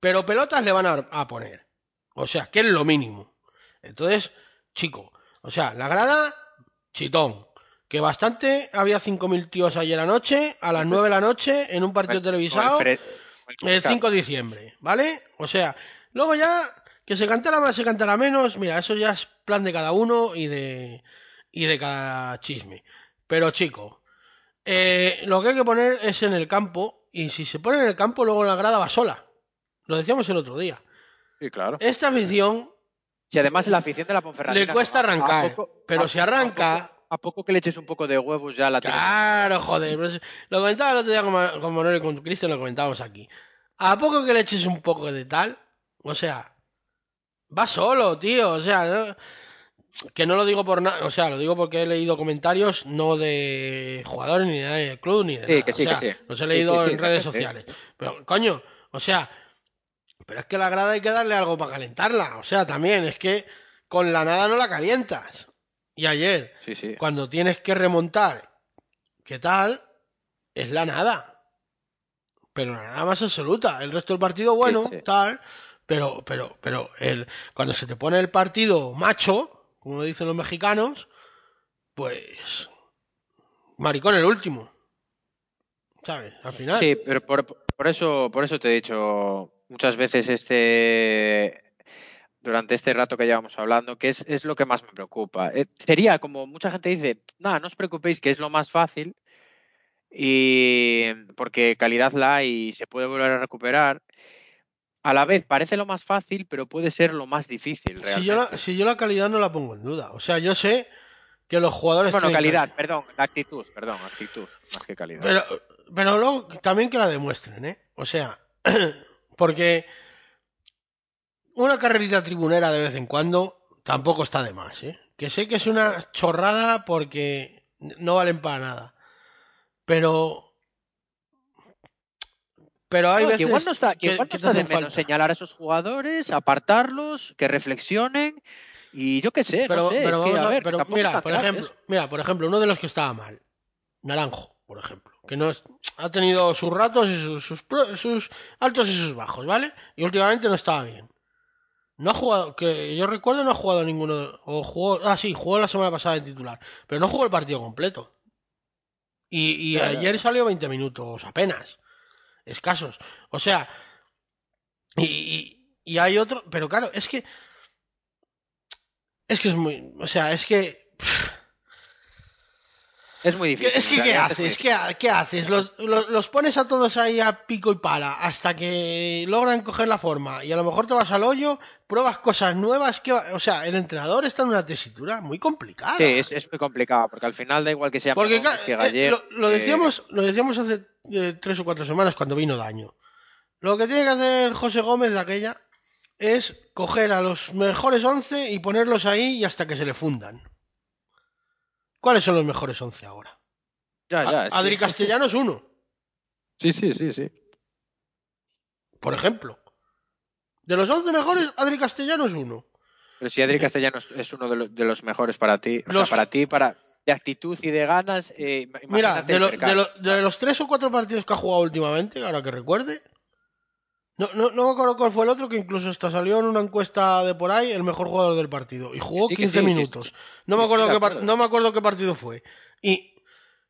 Pero pelotas le van a, a poner. O sea, que es lo mínimo. Entonces, chico, o sea, la grada, chitón. Que bastante, había 5.000 tíos ayer anoche, a las 9 de la noche, en un partido televisado, el el Frescar. 5 de diciembre, ¿vale? O sea, luego ya, que se cantara más, se cantara menos, mira, eso ya es plan de cada uno y de, y de cada chisme. Pero, chico, eh, lo que hay que poner es en el campo, y si se pone en el campo, luego la grada va sola. Lo decíamos el otro día. Sí, claro. Esta afición Y además la afición de la Ponferradina... le cuesta ¿a- a arrancar, poco- pero a- si arranca... A poco, a poco que le eches un poco de huevos ya la tienes. Claro, joder. Lo comentaba el otro día con, con Manuel y con Cristian, lo comentábamos aquí. A poco que le eches un poco de tal, o sea, va solo, tío. O sea, no- que no lo digo por nada, o sea, lo digo porque he leído comentarios no de jugadores ni de del club ni de Sí, nada. que sí, o sea, que sí. Los he leído en redes [LAUGHS] sociales. Pero, coño, o sea, pero es que la grada hay que darle algo para calentarla. O sea, también es que con la nada no la calientas. Y ayer, cuando tienes que remontar, ¿qué tal? Es la nada. Pero la nada más absoluta. El resto del partido, bueno, tal. Pero, pero, pero, el, cuando se te pone el partido macho, como dicen los mexicanos, pues. Maricón el último. ¿Sabes? Al final. Sí, pero por, por eso, por eso te he dicho muchas veces este durante este rato que llevamos hablando, que es, es lo que más me preocupa. Eh, sería como mucha gente dice, nada, no os preocupéis, que es lo más fácil, y porque calidad la hay y se puede volver a recuperar. A la vez parece lo más fácil, pero puede ser lo más difícil. si, yo la, si yo la calidad no la pongo en duda. O sea, yo sé que los jugadores. Bueno, calidad, perdón, la actitud, perdón, actitud, más que calidad. Pero, pero luego también que la demuestren, ¿eh? O sea, [CLEARS THROAT] porque una carrerita tribunera de vez en cuando tampoco está de más, ¿eh? Que sé que es una chorrada porque no valen para nada. Pero. Pero hay No, que veces. igual no está, que que- igual no que está de menos falta. señalar a esos jugadores, apartarlos, que reflexionen y yo qué sé, pero, no sé, pero es que vamos a a- ver, pero mira, por ejemplo, eso. mira, por ejemplo, uno de los que estaba mal, Naranjo, por ejemplo, que no es, ha tenido sus ratos y sus, sus, sus altos y sus bajos, ¿vale? Y últimamente no estaba bien. No ha jugado, que yo recuerdo no ha jugado ninguno, o jugó, ah sí, jugó la semana pasada en titular, pero no jugó el partido completo. Y, ayer salió 20 minutos apenas. Escasos. O sea, y, y- hay otro. Pero claro, es que. Es que es muy. O sea, es que. Es muy ¿Qué- difícil. Es que, ¿qué haces? ¿Qué, qué haces? Los, los- los pones a todos ahí a pico y pala hasta que logran coger la forma y a lo mejor te vas al hoyo, pruebas cosas nuevas. Que, o sea, el entrenador está en una tesitura muy complicada. Sí, es, es muy complicado, porque al final da igual que sea Porque claro, que eh, lo, lo decíamos, lo decíamos hace eh, tres o cuatro semanas cuando vino Daño. Lo que tiene que hacer José Gómez de aquella es coger a los mejores 11 y ponerlos ahí y hasta que se le fundan. ¿Cuáles son los mejores 11 ahora? Ya, ya, A- sí. Adri Castellano es uno, Sí, sí, sí, sí. por ejemplo. De los 11 mejores, Adri Castellano es uno. Pero si Adri Castellano es- uno de los, de los mejores para ti, o Los- sea, para ti, para de actitud y de ganas, eh, Mira, lo- de lo- de los tres o cuatro partidos que ha jugado últimamente, ahora que recuerde, no, no, no me acuerdo cuál fue el otro, que incluso hasta salió en una encuesta de por ahí el mejor jugador del partido. Y jugó Sí, que 15 sí, sí, minutos. sí. No, me acuerdo qué par- no me acuerdo qué partido fue. Y,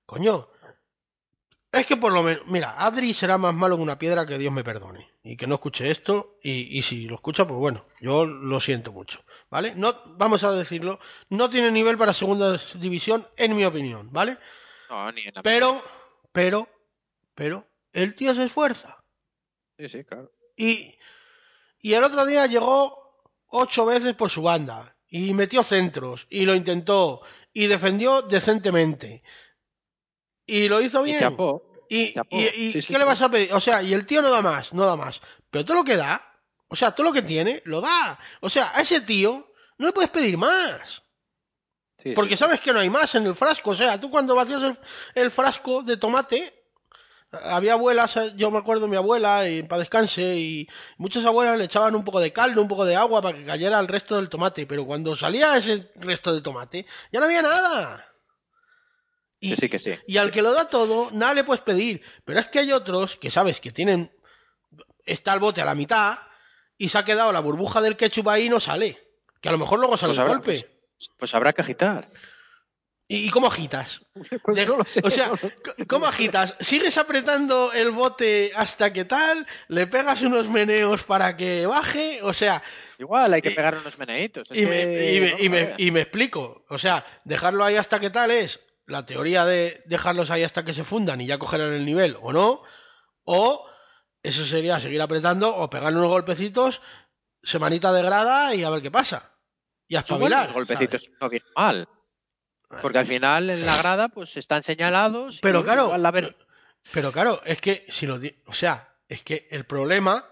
coño, es que por lo menos, mira, Adri será más malo que una piedra que Dios me perdone. Y que no escuche esto, y, y si lo escucha, pues bueno, yo lo siento mucho, ¿vale? No, vamos a decirlo, no tiene nivel para segunda división, en mi opinión, ¿vale? No, ni en la- Pero, pero, pero, el tío se esfuerza. Sí, sí, claro. Y, y el otro día llegó ocho veces por su banda. Y metió centros. Y lo intentó. Y defendió decentemente. Y lo hizo Y bien. chapó. Y, chapó. y- y Sí, sí, ¿qué le vas a pedir? O sea, y el tío no da más, no da más. Pero todo lo que da, o sea, todo lo que tiene, lo da. O sea, a ese tío no le puedes pedir más. Porque sabes que no hay más en el frasco. O sea, tú cuando vacías el, el frasco de tomate, había abuelas, eh, yo me acuerdo de mi abuela, y para descanse, y muchas abuelas le echaban un poco de caldo, un poco de agua para que cayera el resto del tomate. Pero cuando salía ese resto de tomate, ya no había nada. Y, Que sí, que sí. y al que lo da todo, nada le puedes pedir. Pero es que hay otros que sabes que tienen. Está el bote a la mitad y se ha quedado la burbuja del ketchup ahí y no sale. Que a lo mejor luego sale Pues habrá, golpe. pues- pues habrá que agitar. ¿Y, cómo agitas? [LAUGHS] Pues De- no lo sé, o sea, no lo- c- ¿cómo agitas? ¿Sigues apretando el bote hasta que tal? ¿Le pegas unos meneos para que baje? O sea, Igual hay que Y- pegar unos meneitos. y me, que- y me- vamos y a me- ver. y me explico. O sea, dejarlo ahí hasta que tal es la teoría de dejarlos ahí hasta que se fundan y ya cogerán el nivel o no. O eso sería seguir apretando o pegarle unos golpecitos, semanita de grada y a ver qué pasa. Y a espabilar. los golpecitos ¿sabes? no vienen mal. Porque al final en la grada pues están señalados. y Pero claro, ver, Pero claro, es que si lo di- o sea, es que el problema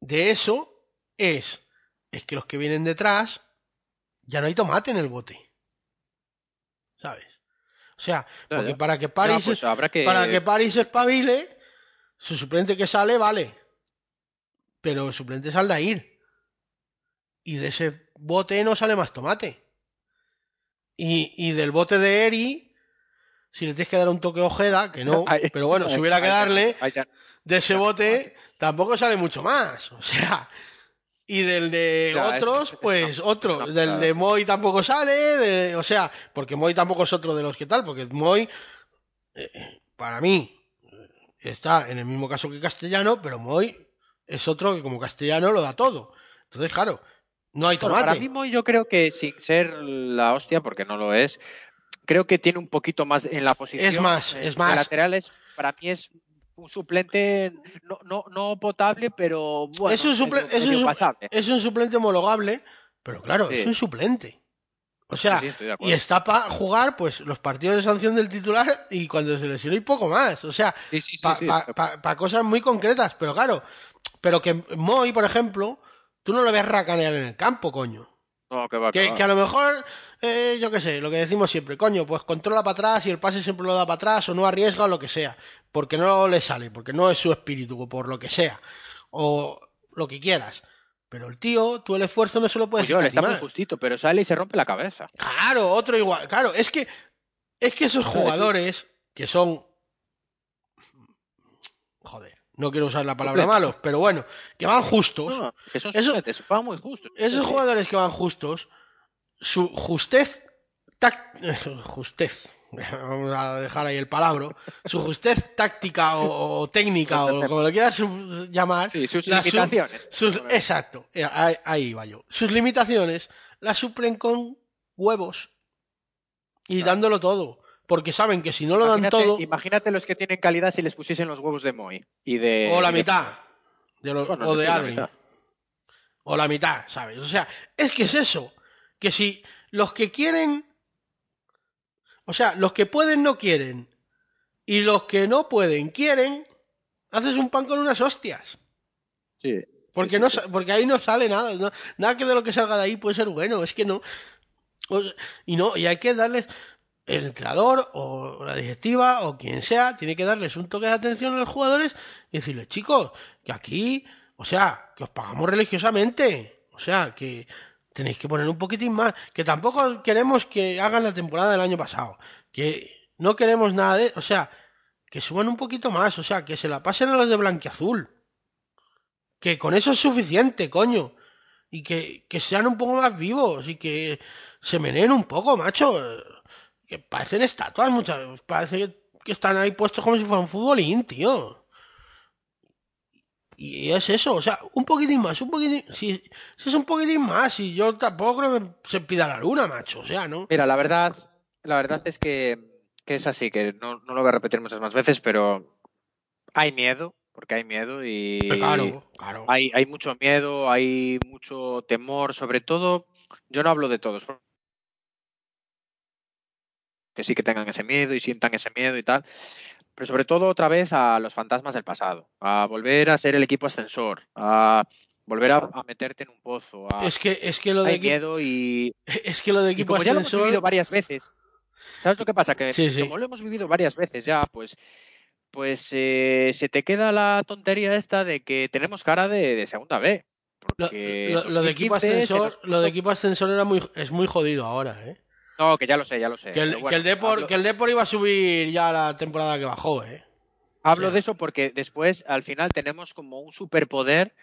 de eso es es que los que vienen detrás ya no hay tomate en el bote. ¿Sabes? O sea, porque para que no, París pues habrá que. para que París espabile, su suplente que sale vale. Pero el suplente sale a ir. Y de ese bote no sale más tomate. Y, y del bote de Eri, si le tienes que dar un toque Ojeda, que no, [LAUGHS] pero bueno, si hubiera que darle, de ese bote tampoco sale mucho más. O sea, y del de Ya, otros, es pues otro. del de. Moy tampoco sale, de- o sea, porque Moy tampoco es otro de los que tal, porque Moy, eh, para mí, está en el mismo caso que Castellano, pero Moy es otro que como Castellano lo da todo. Entonces, claro, no hay Bueno, tomate. para mí Moy yo creo que sin ser la hostia, porque no lo es, creo que tiene un poquito más en la posición. Es más, eh, es de más. laterales, para mí es un suplente no, no, no potable, pero bueno, es, un suple- medio- es un medio suple- pasable. es un suplente homologable, pero claro, Sí. es un suplente. O sea, Sí, y está para jugar pues los partidos de sanción del titular y cuando se lesiona y poco más. O sea, Sí, para cosas muy concretas, pero claro, pero que Moy, por ejemplo, tú no lo ves racanear en el campo, coño. No, que va, que Que, va. que a lo mejor, eh, yo qué sé, lo que decimos siempre, coño, pues controla para atrás y el pase siempre lo da para atrás o no arriesga o lo que sea, porque no le sale, porque no es su espíritu o por lo que sea, o lo que quieras. Pero el tío, tú el esfuerzo no se lo puedes Pues yo, le está muy justito, pero sale y se rompe la cabeza. Claro, otro igual. Claro, es que es que esos jugadores que son no quiero usar la palabra malos, pero bueno, que van justos. No, que son Eso- suplentes, van muy justos. Esos jugadores que van justos, su justez tac- [LAUGHS] justez. vamos a dejar ahí el palabra, su justez táctica o, o técnica o como lo quieras llamar, Sí, sus su- limitaciones. sus- exacto, eh, ahí, ahí va yo. Sus limitaciones las suplen con huevos y Claro. dándolo todo, porque saben que si no lo dan todo imagínate los que tienen calidad si les pusiesen los huevos de Moy y de o la mitad de lo- Bueno, o de Adri o la mitad, ¿sabes? O sea, es que es eso, que si los que quieren, o sea, los que pueden no quieren y los que no pueden quieren, haces un pan con unas hostias. Sí. Porque, Sí, no, sí. porque ahí no sale nada. no- nada que de lo que salga de ahí puede ser bueno. Es que no. O sea, y no, y hay que darles. El entrenador o la directiva o quien sea tiene que darles un toque de atención a los jugadores y decirles, chicos, que aquí, o sea, que os pagamos religiosamente. O sea, que tenéis que poner un poquitín más. Que tampoco queremos que hagan la temporada del año pasado. Que no queremos nada de. O sea, que suban un poquito más. O sea, que se la pasen a los de blanquiazul. Que con eso es suficiente, coño. Y que, que sean un poco más vivos y que se meneen un poco, macho. Que parecen estatuas muchas veces. Parece que, que están ahí puestos como si fuera un futbolín, tío. Y es eso, o sea, un poquitín más, un poquitín. Si, si es un poquitín más, y yo tampoco creo que se pida la luna, macho. O sea, ¿no? Mira, la verdad, la verdad es que, que es así, que no, no lo voy a repetir muchas más veces, pero hay miedo, porque hay miedo y Claro, claro. hay, hay mucho miedo, hay mucho temor, sobre todo, yo no hablo de todos, que sí que tengan ese miedo y sientan ese miedo y tal, pero sobre todo otra vez a los fantasmas del pasado, a volver a ser el equipo ascensor, a volver a, a meterte en un pozo, a, Es que, es que lo de miedo y, [LAUGHS] es que lo de equipo como ya lo hemos ascensor. vivido varias veces, ¿sabes lo que pasa? Que Sí, sí. como lo hemos vivido varias veces ya, pues, pues eh, se te queda la tontería esta de que tenemos cara de, de segunda B. Lo, Porque lo- lo de equipo 2015 se ascensor, nos lo de equipo ascensor era muy, es muy jodido ahora, ¿eh? No, que ya lo sé, ya lo sé. Que el, bueno, que el Depor, hablo, que el Depor iba a subir ya la temporada que bajó, ¿eh? hablo sea. de eso porque después, al final, tenemos como un superpoder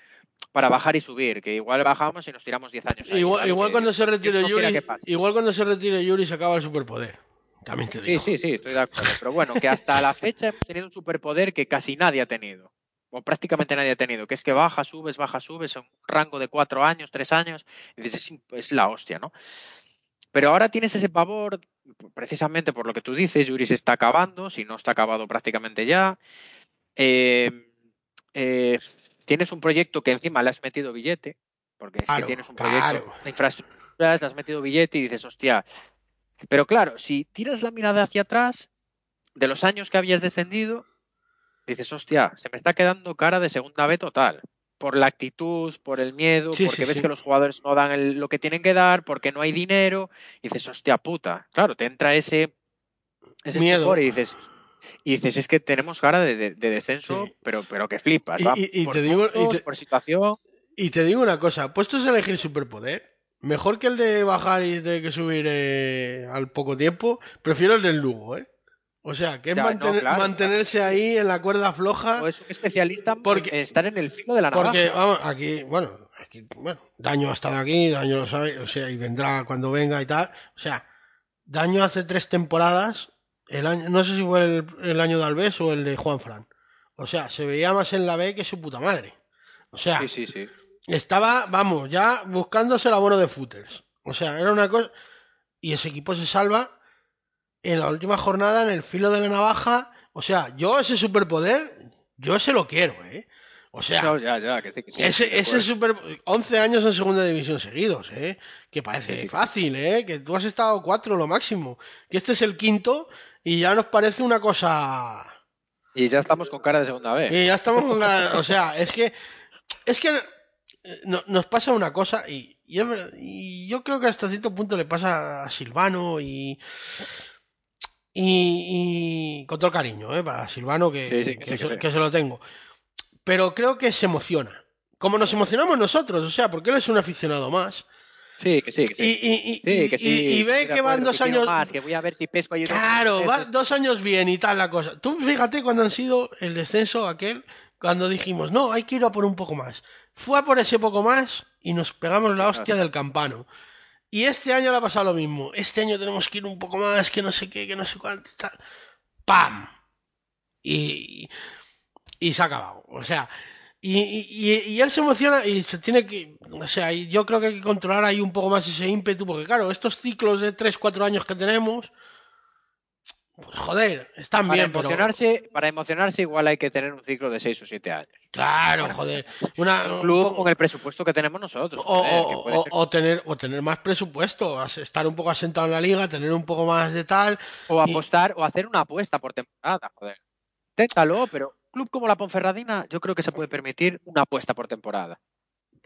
para bajar y subir, que igual bajamos y nos tiramos 10 años. ahí, Igual, cuando se retire no Yuri, igual cuando se retire Yuri se acaba el superpoder. También te Sí, digo. sí, sí, estoy de acuerdo. Pero bueno, que hasta la fecha hemos tenido un superpoder que casi nadie ha tenido. O prácticamente nadie ha tenido. Que es que baja, subes, baja, subes, en un rango de cuatro años, tres años. Y dices, es la hostia, ¿no? Pero ahora tienes ese pavor, precisamente por lo que tú dices, Yuri se está acabando, si no está acabado prácticamente ya. Eh, eh, tienes un proyecto que encima le has metido billete, porque es Claro, que tienes un proyecto claro. de infraestructuras, le has metido billete y dices, hostia. Pero claro, si tiras la mirada hacia atrás, de los años que habías descendido, dices, hostia, se me está quedando cara de segunda B total. Por la actitud, por el miedo, Sí, porque sí, ves sí. que los jugadores no dan el- lo que tienen que dar, porque no hay dinero, y dices, hostia puta. Claro, te entra ese, ese Miedo. y dices, y dices, es que tenemos cara de, de- de descenso, pero, pero que flipas. Y- va y- y por te digo- y puntos, te- por situación. Y te digo una cosa, puestos a elegir superpoder, mejor que el de bajar y de que subir eh, al poco tiempo, prefiero el del Lugo, ¿eh? O sea, que es Ya, no, mantener- claro, mantenerse ahí en la cuerda floja. O es un especialista Porque- en estar en el filo de la navaja. Porque, vamos, aquí, bueno, aquí, bueno, Daño ha estado aquí, Daño lo sabe, o sea, y vendrá cuando venga y tal. O sea, Daño hace tres temporadas, el año, no sé si fue el, el año de Alves o el de Juan Fran. O sea, se veía más en la B que su puta madre. O sea, Sí, sí, sí. estaba, vamos, ya buscándose el abono de footers. O sea, era una cosa. Y ese equipo se salva en la última jornada en el filo de la navaja. O sea, yo ese superpoder, yo ese lo quiero, ¿eh? O sea, No, ya, ya, que sí, que sí, ese, ese super. 11 años en segunda división seguidos, ¿eh? Que parece Sí, fácil, ¿eh? Que tú has estado cuatro lo máximo. Que este es el quinto y ya nos parece una cosa. Y ya estamos con cara de segunda vez. Y ya estamos con la- O sea, [LAUGHS] es que. Es que eh, no- nos pasa una cosa y, y, es verdad- y yo creo que hasta cierto punto le pasa a Silvano y. Y, y con todo el cariño, ¿eh? Para Silvano, que, Sí, sí, que se, sí. que se lo tengo. Pero creo que se emociona. Como nos emocionamos nosotros, o sea, porque él es un aficionado más. Sí, que sí, que sí. Y, Sí, y- sí. y- y ve que van dos años. Más, que voy a ver si pesco ahí Claro, va dos años bien y tal la cosa. Tú fíjate cuando han sido el descenso aquel, cuando dijimos, no, hay que ir a por un poco más. Fue a por ese poco más y nos pegamos la hostia del campano. Y este año le ha pasado lo mismo. Este año tenemos que ir un poco más, que no sé qué, que no sé cuánto, tal. ¡Pam! Y, y se ha acabado. O sea, y, y, y, él se emociona y se tiene que. O sea, yo creo que hay que controlar ahí un poco más ese ímpetu, porque claro, estos ciclos de 3-4 años que tenemos. Pues joder, están para bien, emocionarse, pero... Para emocionarse, igual hay que tener un ciclo de 6 o 7 años. Claro, joder. Una, un club un con el presupuesto que tenemos nosotros. O, joder, o, o, o, tener, o tener más presupuesto, estar un poco asentado en la liga, tener un poco más de tal. O apostar, y... o hacer una apuesta por temporada, joder. Téntalo, pero club como la Ponferradina, yo creo que se puede permitir una apuesta por temporada.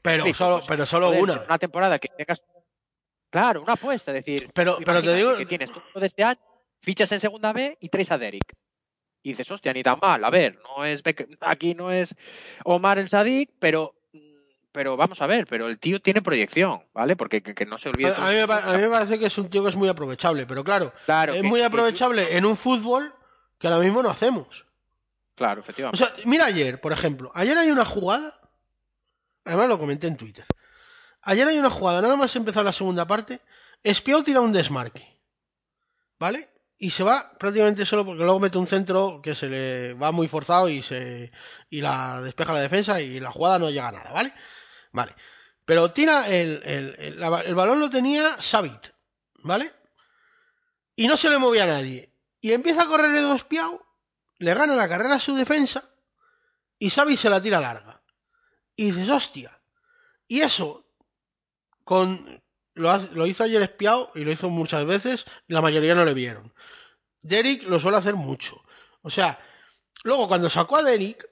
Pero sí, solo, pues, pero solo joder, una. Una temporada que tengas. Claro, una apuesta, es decir. Pero, pero te digo. Que tienes todo este año, fichas en segunda B y traes a Derek. Y dices, hostia, ni tan mal. A ver, no es aquí no es Omar el Sadik, pero pero vamos a ver, pero el tío tiene proyección, ¿vale? Porque que, que no se olvide. A, a, mí me, a, mí me, parece que es un tío que es muy aprovechable, pero claro, claro es que, muy aprovechable que... en un fútbol que ahora mismo no hacemos. Claro, efectivamente. O sea, mira ayer, por ejemplo. Ayer hay una jugada. Además lo comenté en Twitter. Ayer hay una jugada, nada más empezar la segunda parte. Espiao tira un desmarque. ¿Vale? Y se va prácticamente solo porque luego mete un centro que se le va muy forzado y se. y la despeja la defensa y la jugada no llega a nada, ¿vale? Vale. Pero tira el, el, el, balón lo tenía Savit, ¿vale? Y no se le movía a nadie. Y empieza a correr Edu Espiao le gana la carrera a su defensa y Xavi se la tira larga. Y dices, hostia. Y eso, con lo, hace, lo hizo ayer espiado y lo hizo muchas veces, y la mayoría no le vieron. Derek lo suele hacer mucho. O sea, luego cuando sacó a Derek,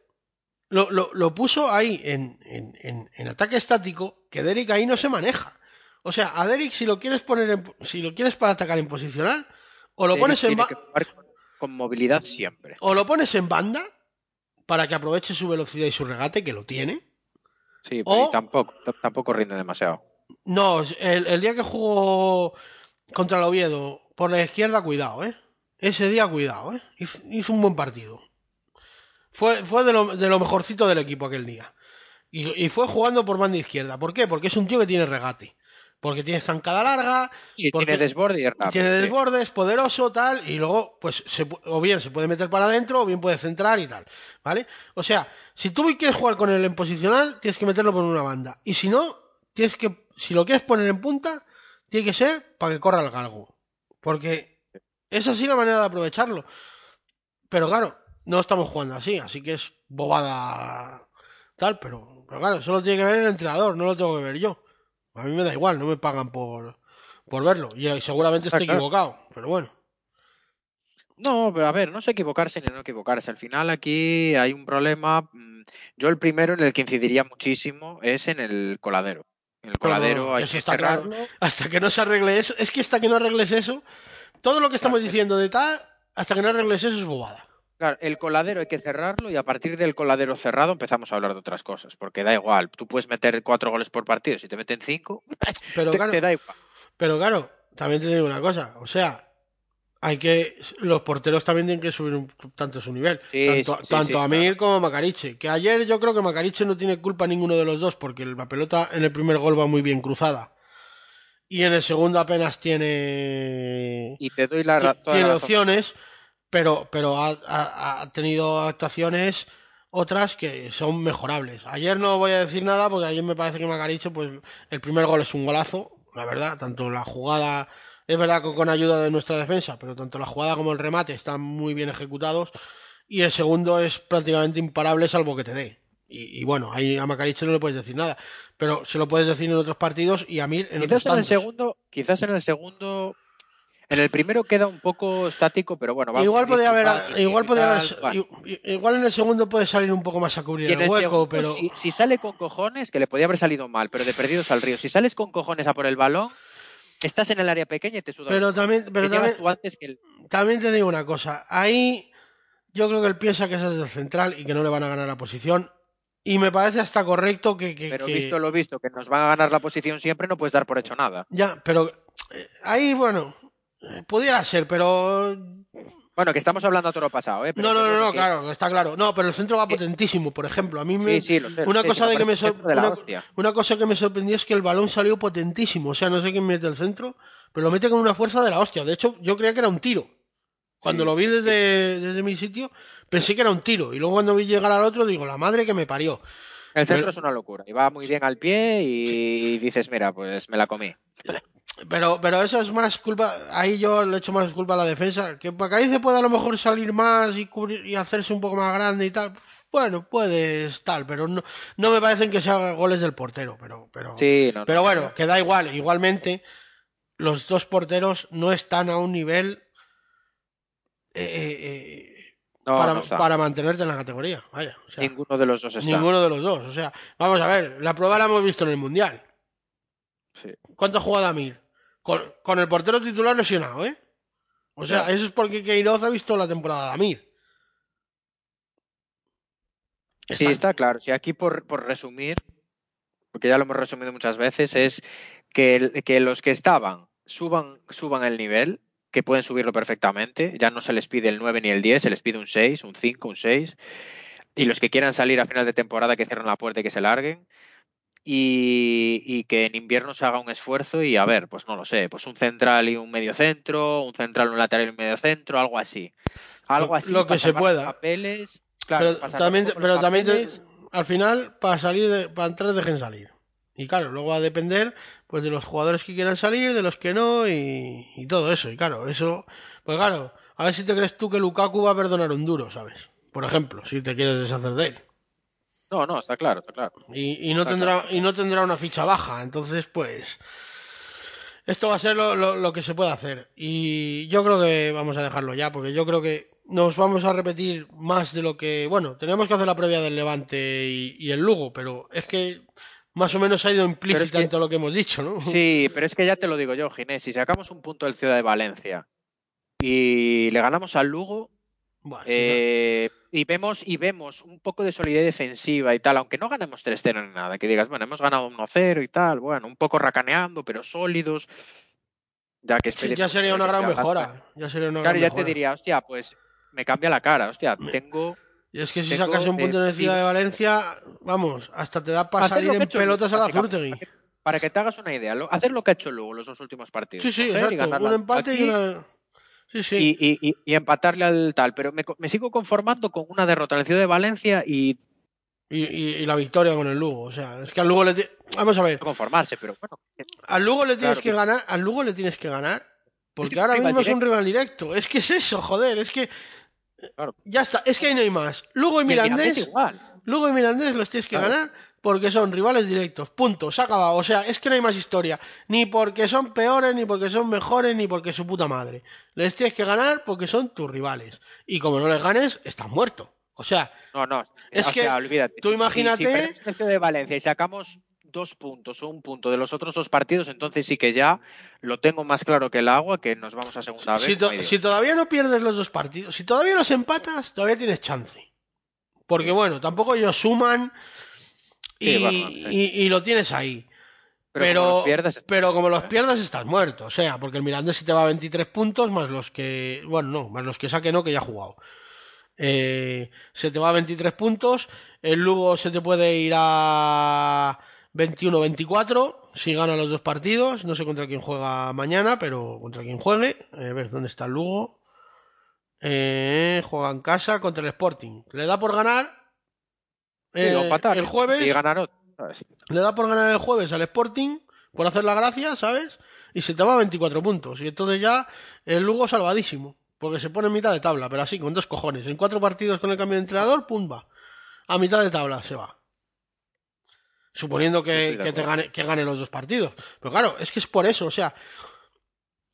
lo, lo, lo puso ahí en, en, en, en, ataque estático, que Derek ahí no se maneja. O sea, a Derek si lo quieres poner en, si lo quieres para atacar en posicional, o lo Derek pones en con movilidad siempre. O lo pones en banda para que aproveche su velocidad y su regate, que lo tiene. Sí, pero o... tampoco, tampoco rinde demasiado. No, el, el, día que jugó contra el Oviedo por la izquierda, cuidado, ¿eh? Ese día, cuidado, ¿eh? Hizo, hizo un buen partido. Fue, fue de, lo, de, lo, mejorcito del equipo aquel día. Y, y, fue jugando por banda izquierda. ¿Por qué? Porque es un tío que tiene regate porque tiene zancada larga, y porque tiene desborde y rápido, tiene desborde, es poderoso, tal, y luego, pues, se, o bien se puede meter para adentro, o bien puede centrar y tal, ¿vale? O sea, si tú quieres jugar con él en posicional, tienes que meterlo por una banda, y si no, tienes que, si lo quieres poner en punta, tiene que ser para que corra el galgo, porque es así la manera de aprovecharlo. Pero claro, no estamos jugando así, así que es bobada tal, pero, pero claro, eso lo tiene que ver el entrenador, no lo tengo que ver yo. A mí me da igual, no me pagan por, por verlo. Y seguramente esté equivocado, pero bueno. No, pero a ver, no sé equivocarse ni no equivocarse. Al final aquí hay un problema. mm, Yo el primero en el que incidiría muchísimo es en el coladero. El coladero No, hay eso que está claro. cerrarlo. Hasta que no se arregle eso, es que hasta que no arregles eso, todo lo que estamos Claro. diciendo de tal, hasta que no arregles eso es bobada. Claro, el coladero hay que cerrarlo y a partir del coladero cerrado empezamos a hablar de otras cosas, porque da igual, tú puedes meter cuatro goles por partido, si te meten cinco, [LAUGHS] Pero te, claro, te da igual. pero claro, también te digo una cosa, o sea, hay que los porteros también tienen que subir un tanto su nivel, Sí, tanto, sí, tanto sí, Amir claro. como Macariche, que ayer yo creo que Macariche no tiene culpa ninguno de los dos porque la pelota en el primer gol va muy bien cruzada. Y en el segundo apenas tiene Y te doy la, tiene la opciones, pero, pero ha, ha- ha tenido actuaciones otras que son mejorables. Ayer no voy a decir nada porque ayer me parece que Macariche, pues el primer gol es un golazo, la verdad, tanto la jugada, es verdad que con ayuda de nuestra defensa, pero tanto la jugada como el remate están muy bien ejecutados y el segundo es prácticamente imparable salvo que te dé. Y, y bueno, ahí a Macariche no le puedes decir nada, pero se lo puedes decir en otros partidos y a Mir en otros Quizás en el segundo, quizás en el segundo, en el primero queda un poco estático, pero bueno, vamos igual podía haber, igual podía haber, bueno. igual en el segundo puede salir un poco más a cubrir el el hueco, segundo, pero si, si sale con cojones, que le podía haber salido mal, pero de perdidos al río. Si sales con cojones a por el balón, estás en el área pequeña y te suda. pero también, pero también, antes que el... también te digo una cosa, ahí yo creo que él piensa que es el central y que no le van a ganar la posición y me parece hasta correcto que, que- Pero que- visto lo visto, que nos van a ganar la posición siempre, no puedes dar por hecho nada. ya, pero eh, ahí bueno, eh, pudiera ser, pero Bueno, que estamos hablando a toro pasado, ¿eh? Pero No, no, no, bueno, no, que- claro, está claro. No, pero el centro va potentísimo, por ejemplo. A mí me. Sí, sí, lo sé. una cosa de que me sor- de una, cosa que me sorprendió es que el balón salió potentísimo. O sea, no sé quién mete el centro, pero lo mete con una fuerza de la hostia. De hecho, yo creía que era un tiro. Cuando lo vi desde, desde mi sitio, pensé que era un tiro. Y luego cuando vi llegar al otro, digo, la madre que me parió. El centro Pero- es una locura. Y va muy bien al pie y dices, mira, pues me la comí. Pero, pero eso es más culpa. Ahí yo le echo más culpa a la defensa. Que Bacarice puede a lo mejor salir más y, cubrir, y hacerse un poco más grande y tal. Bueno, puede tal, pero no, no me parecen que sean goles del portero. Pero, pero, Sí, no, pero bueno, que da igual. Igualmente, los dos porteros no están a un nivel eh, eh, eh, No, para, no está. para mantenerte en la categoría. Vaya, o sea, Ninguno de los dos está. ninguno de los dos. O sea, vamos a ver, la prueba la hemos visto en el Mundial. Sí. ¿Cuánto ha jugado Amir? Con, con el portero titular lesionado, ¿eh? O sea, eso es porque Queiroz ha visto la temporada de Amir. Sí, está claro. Sí, aquí por, por resumir, porque ya lo hemos resumido muchas veces, es que, que los que estaban suban, suban el nivel, que pueden subirlo perfectamente. Ya no se les pide el 9 ni el 10, se les pide un 6, un 5, un 6. Y los que quieran salir a final de temporada, que cierren la puerta y que se larguen. Y, y que en invierno se haga un esfuerzo y a ver, pues no lo sé, pues un central y un medio centro, un central, un lateral y un medio centro, algo así. Algo así. lo que se pueda. Papeles, claro, pero también, pero también te- al final, para salir, de, para entrar, dejen salir. Y claro, luego va a depender pues de los jugadores que quieran salir, de los que no, y, y todo eso. Y claro, eso, pues claro, a ver si te crees tú que Lukaku va a perdonar un duro, ¿sabes? Por ejemplo, si te quieres deshacer de él. No, no, está claro, está claro. Y, y no Está tendrá claro. y no tendrá una ficha baja entonces pues esto va a ser lo, lo- lo que se puede hacer y yo creo que vamos a dejarlo ya porque yo creo que nos vamos a repetir más de lo que bueno tenemos que hacer la previa del Levante y, y el Lugo pero es que más o menos ha ido implícita que- en todo lo que hemos dicho no Sí, pero es que ya te lo digo yo, Ginés, si sacamos un punto del Ciudad de Valencia y le ganamos al Lugo Eh, y vemos y vemos un poco de solidez defensiva y tal, aunque no ganemos 3-0 ni nada, que digas, bueno, hemos ganado 1-0 y tal, bueno, un poco racaneando, pero sólidos. Ya que sí, ya sería una gran mejora ya sería una Claro, gran ya mejora. te diría, hostia, pues me cambia la cara, hostia, tengo y es que si tengo, sacas un punto Ciudad sí. de Valencia vamos hasta te da para Hacer salir en pelotas a la Zurtegui Para que, te hagas una idea, lo- hacer lo que ha hecho luego los dos últimos partidos. sí sí exacto un empate y una sí sí y, y- y- y empatarle al tal. Pero me, sigo conformando con una derrota en el Ciudad de Valencia y Y, y- y la victoria con el Lugo. O sea, es que al Lugo le. Vamos a ver. conformarse, pero bueno. Al Lugo le tienes Claro, que ganar. Al Lugo le tienes que ganar. Porque ahora mismo es un rival directo. Es que es eso, joder. Es que. Claro. Ya está. Es que ahí no hay más. Lugo y Mirandés Mirandés. igual. Lugo y Mirandés los tienes que Claro. ganar porque son rivales directos. Punto. Se ha acabado. O sea, es que no hay más historia. Ni porque son peores, ni porque son mejores, ni porque su puta madre. Les tienes que ganar porque son tus rivales. Y como no les ganes, estás muerto. O sea, No, no. Es o que sea, olvídate. tú Si- si- imagínate- Si, Ciudad de Valencia y sacamos dos puntos o un punto de los otros dos partidos, entonces sí que ya lo tengo más claro que el agua, que nos vamos a segunda vez. si, to- Dios. si todavía no pierdes los dos partidos, si todavía los empatas, todavía tienes chance. Porque bueno, tampoco ellos suman y, Sí, bueno, sí. y- y lo tienes ahí. pero, Pero, como los pierdes, pero como los pierdas estás muerto. O sea, porque el Mirandés se te va a 23 puntos más los que... Bueno, no, más los que saque no, que ya ha jugado. Eh, se te va a 23 puntos. El Lugo se te puede ir a 21-24 si gana los dos partidos. No sé contra quién juega mañana, pero contra quién juegue. Eh, a ver, ¿dónde está el Lugo? Eh, juega en casa contra el Sporting. Le da por ganar. Eh, empatar, el jueves le da por ganar el jueves al Sporting por hacer la gracia, ¿sabes? Y se te va a 24 puntos. Y entonces ya el Lugo salvadísimo. Porque se pone en mitad de tabla, pero así, con dos cojones. En cuatro partidos con el cambio de entrenador, pum, va. A mitad de tabla se va. Suponiendo que, te gane, que gane los dos partidos. Pero claro, es que es por eso, o sea,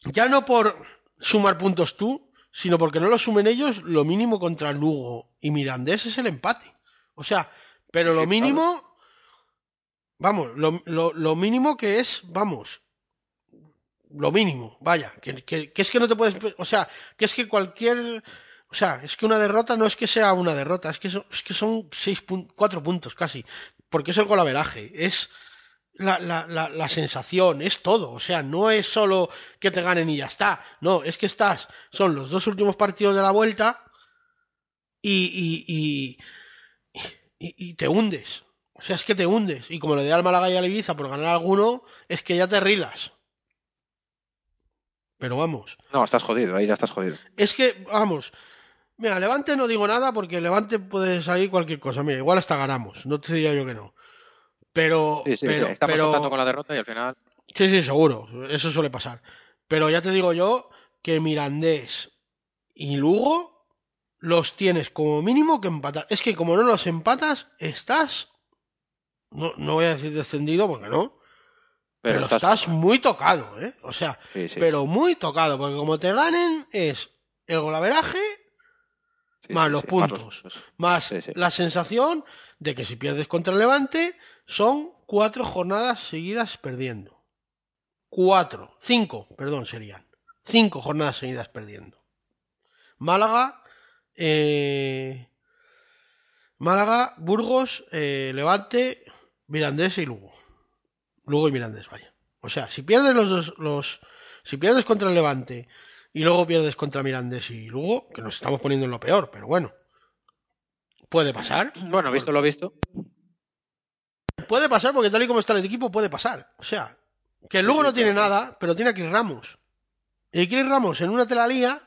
ya no por sumar puntos tú, sino porque no lo sumen ellos, lo mínimo contra Lugo y Mirandés es el empate. O sea, pero lo mínimo, vamos, lo, lo- lo mínimo que es, vamos, lo mínimo, vaya, que, que- que es que no te puedes, o sea, que es que cualquier, o sea, es que una derrota no es que sea una derrota, es que son, es que son seis pun- cuatro puntos casi, porque es el golaveraje, es, la, la, la, la sensación, es todo. O sea, no es solo que te ganen y ya está. No, es que estás, son los dos últimos partidos de la vuelta y, y, y, y, y te hundes. O sea, es que te hundes. Y como le dé al Málaga y al Ibiza por ganar alguno, es que ya te rilas. Pero vamos. No, estás jodido, ahí ya estás jodido. Es que, vamos. Mira, Levante no digo nada porque Levante puede salir cualquier cosa. Mira, igual hasta ganamos. No te diría yo que no. Pero. Sí, sí, pero, sí. Estamos pero... con la derrota y al final. Sí, sí, seguro. Eso suele pasar. Pero ya te digo yo que Mirandés y Lugo los tienes como mínimo que empatar. Es que como no los empatas, estás. No, no voy a decir descendido porque no. Pero, pero estás, estás, muy tocado, ¿eh? O sea, sí, sí. pero muy tocado. Porque como te ganen es el golaveraje Sí, más los puntos. los- Más sí. la sensación de que si pierdes contra el Levante, son cuatro jornadas seguidas perdiendo. Cuatro, cinco, perdón, serían. Cinco jornadas seguidas perdiendo. Málaga, eh, Málaga, Burgos, eh, Levante, Mirandés y Lugo. Lugo y Mirandés, vaya. O sea, si pierdes los dos, los, si pierdes contra el Levante y luego pierdes contra Mirandés y Lugo, que nos estamos poniendo en lo peor, pero bueno. Puede pasar. Bueno, visto lo visto. Puede pasar porque tal y como está el equipo puede pasar. O sea, que el Lugo no tiene nada, pero tiene a Chris Ramos. Y Chris Ramos en una te la lía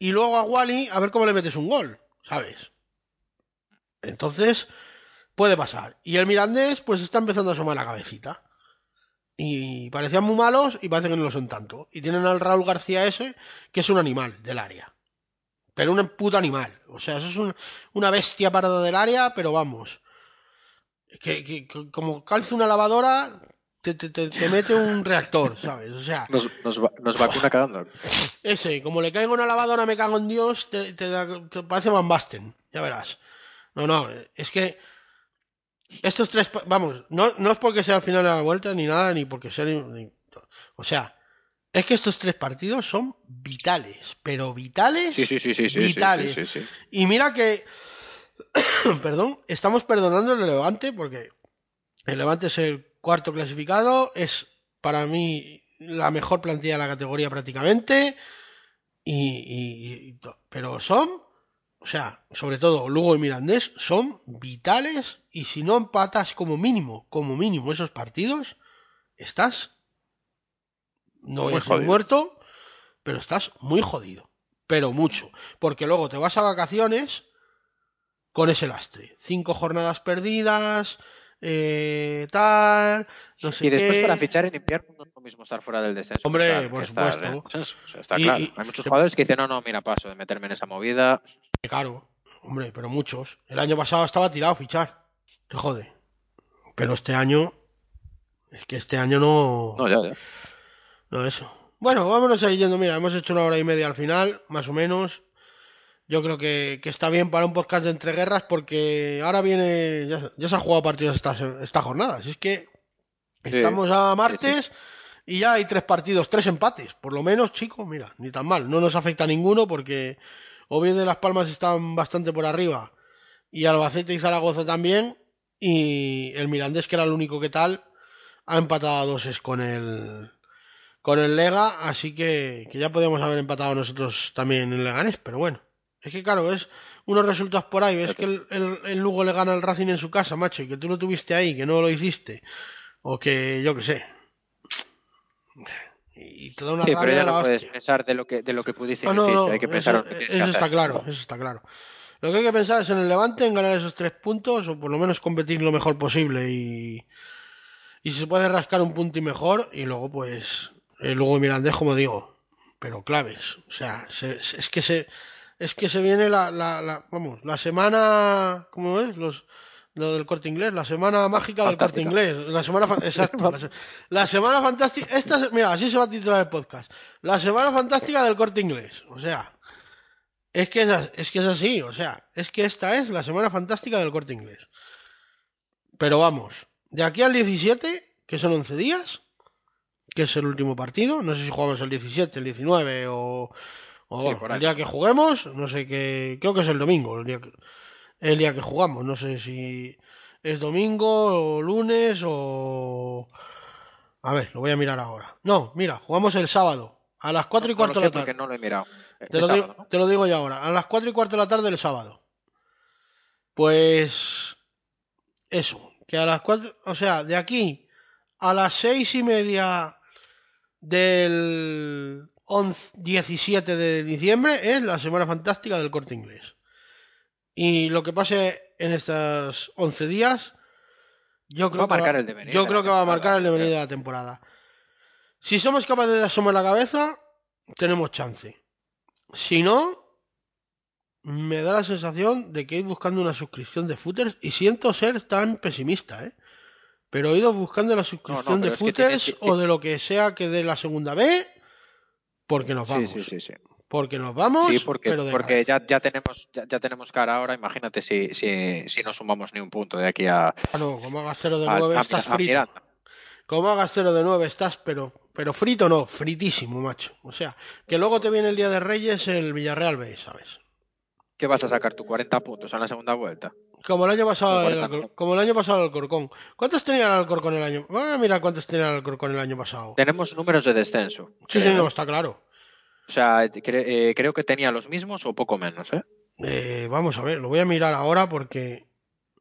y luego a Wally a ver cómo le metes un gol, ¿sabes? Entonces, puede pasar. Y el Mirandés pues está empezando a asomar la cabecita. Y parecían muy malos y parece que no lo son tanto. Y tienen al Raúl García ese, que es un animal del área. Pero un puto animal. O sea, eso es un- una bestia parada del área, pero vamos. Que, que- como calce una lavadora, te, te- te- te mete un reactor, ¿sabes? O sea, Nos, nos, nos vacuna cagando. ese, como le caiga una lavadora, me cago en Dios, te, te parece Van Basten, ya verás. No, no, es que estos tres, vamos, no, no es porque sea al final de la vuelta ni nada, ni porque sea ni- ni- o sea, es que estos tres partidos son vitales, pero vitales, Sí, sí, sí, sí, sí. sí, vitales. sí, sí, sí. y mira que, [COUGHS] perdón, estamos perdonando el Levante porque el Levante es el cuarto clasificado, es para mí la mejor plantilla de la categoría prácticamente, y, y- pero son, o sea, sobre todo Lugo y Mirandés son vitales y si no empatas como mínimo, como mínimo esos partidos, estás, no voy Muy a muerto, pero estás muy jodido, pero mucho, porque luego te vas a vacaciones con ese lastre, cinco jornadas perdidas, eh, tal, no sé Y después qué. para fichar en invierno no es lo mismo estar fuera del descenso. Hombre, estar- por estar supuesto. en el descenso. O sea, está Y- claro. y- Hay muchos jugadores que dicen, no, no, mira, paso de meterme en esa movida. Claro, hombre, pero muchos. El año pasado estaba tirado a fichar. Te jode. Pero este año. Es que este año no. No, ya, ya. No, eso. Bueno, vámonos a ir yendo. Mira, hemos hecho una hora y media al final, más o menos. Yo creo que, que está bien para un podcast de entreguerras porque ahora viene. Ya, ya se ha jugado partidos esta, esta jornada. Así es que. Sí, Estamos a martes y ya hay tres partidos, tres empates. Por lo menos, chicos, mira, ni tan mal. No nos afecta a ninguno porque Oviedo de Las Palmas están bastante por arriba y Albacete y Zaragoza también. Y el Mirandés, que era el único que tal, ha empatado a doses con el con el Lega, así que, que ya podíamos haber empatado nosotros también en Leganés, pero bueno. Es que claro, es unos resultados por ahí, es que el, el- el Lugo le gana al Racing en su casa, macho, y que tú lo tuviste ahí, que no lo hiciste, o que yo que sé. Y te da una Sí, pero ya no puedes pensar de lo que, de lo que pudiste Ah, y no no, Hay que pensar eso, lo que tienes eso que está claro, eso está claro. Lo que hay que pensar es en el Levante, en ganar esos tres puntos, o por lo menos competir lo mejor posible y, y si se puede rascar un punto y mejor, y luego pues, eh, luego Mirandés, como digo, pero claves, o sea, se- se- es que se, es que se viene la, la, la- vamos, la semana, ¿cómo es? Los, lo del corte inglés, la semana mágica del corte inglés, la semana, exacto, la, la semana fantástica, esta, mira, así se va a titular el podcast, la semana fantástica del corte inglés, o sea, es que es, es que es así, o sea, es que esta es la semana fantástica del corte inglés. Pero vamos, de aquí al 17, que son 11 días, que es el último partido, no sé si jugamos el 17, el 19 o, o Sí, bueno, por el día que juguemos, no sé qué, creo que es el domingo, el día que, el día que jugamos, no sé si... es domingo o lunes o... A ver, lo voy a mirar ahora. No, mira, jugamos el sábado. A las 4 y No cuarto de la tarde. no lo he mirado. Te El lo, sábado, digo, ¿no? te lo digo ya ahora. A las 4 y cuarto de la tarde del sábado. Pues. Eso. Que a las 4. O sea, de aquí a las 6 y media del 11, 17 de diciembre es la Semana Fantástica del Corte Inglés. Y lo que pase en estos 11 días. Yo creo Va que el devenir yo creo que va a marcar el devenir de la temporada. Si somos capaces de asomar la cabeza, tenemos chance. Si no, me da la sensación de que ido buscando una suscripción de footers y siento ser tan pesimista, ¿eh? Pero he ido buscando la suscripción de tienes footers o de lo que sea que dé la segunda B, porque nos Sí, vamos. sí, sí, sí. Porque nos vamos, Sí, porque, pero de porque cabeza. ya, ya tenemos ya, ya tenemos cara ahora. Imagínate si, si, si no sumamos ni un punto de aquí a, no, como hagas 0 de a- 9 a- estás a frito. Como hagas 0 de 9 estás, pero, pero frito no, fritísimo, macho. O sea, que luego te viene el día de Reyes el Villarreal B, ¿sabes? ¿Qué vas a sacar tú? ¿40 puntos en la segunda vuelta? Como el año pasado, el 40 Alcor- millones. como el año pasado el Alcorcón. ¿Cuántos tenía el Alcorcón el año? Voy a mirar cuántos tenía el Alcorcón el año pasado. Tenemos números de descenso. Sí, sí, no, está claro. O sea, cre- eh, creo que tenía los mismos o poco menos, ¿eh? Eh, vamos a ver, lo voy a mirar ahora porque.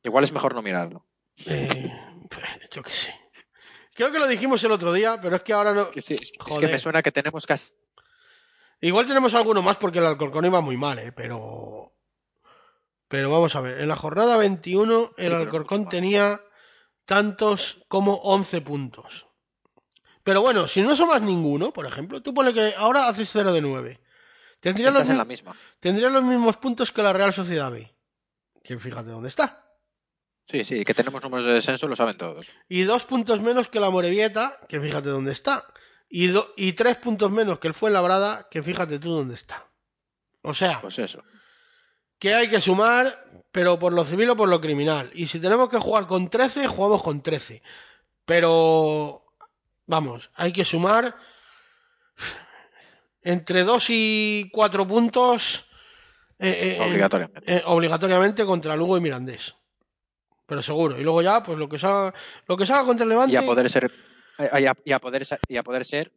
Igual es mejor no mirarlo. eh, [LAUGHS] yo qué sé. Creo que lo dijimos el otro día, pero es que ahora no. Que sí, es, es que Joder. me suena que tenemos casi... Igual tenemos alguno más porque el Alcorcón iba muy mal, ¿eh? Pero. Pero vamos a ver, en la jornada 21 el Alcorcón tenía tantos como 11 puntos. Pero bueno, si no sumas ninguno, por ejemplo, tú pone que ahora haces 0 de 9. Tendría los, Estás en la mi- misma. tendría los mismos puntos que la Real Sociedad B. Que fíjate dónde está. Sí, sí, que tenemos números de descenso, lo saben todos. Y dos puntos menos que la Morevieta, que fíjate dónde está. Y, do- y tres puntos menos que el Fuenlabrada, que fíjate tú dónde está. O sea, Pues eso. Que hay que sumar, pero por lo civil o por lo criminal. Y si tenemos que jugar con 13, jugamos con 13. Pero, vamos, hay que sumar entre 2 y 4 puntos eh, eh, en- Obligatoriamente. eh, obligatoriamente contra Lugo y Mirandés. Pero seguro. Y luego ya, pues lo que salga, lo que salga contra el Levante. Y a poder ser... Y a, y a poder, sa- y a poder ser...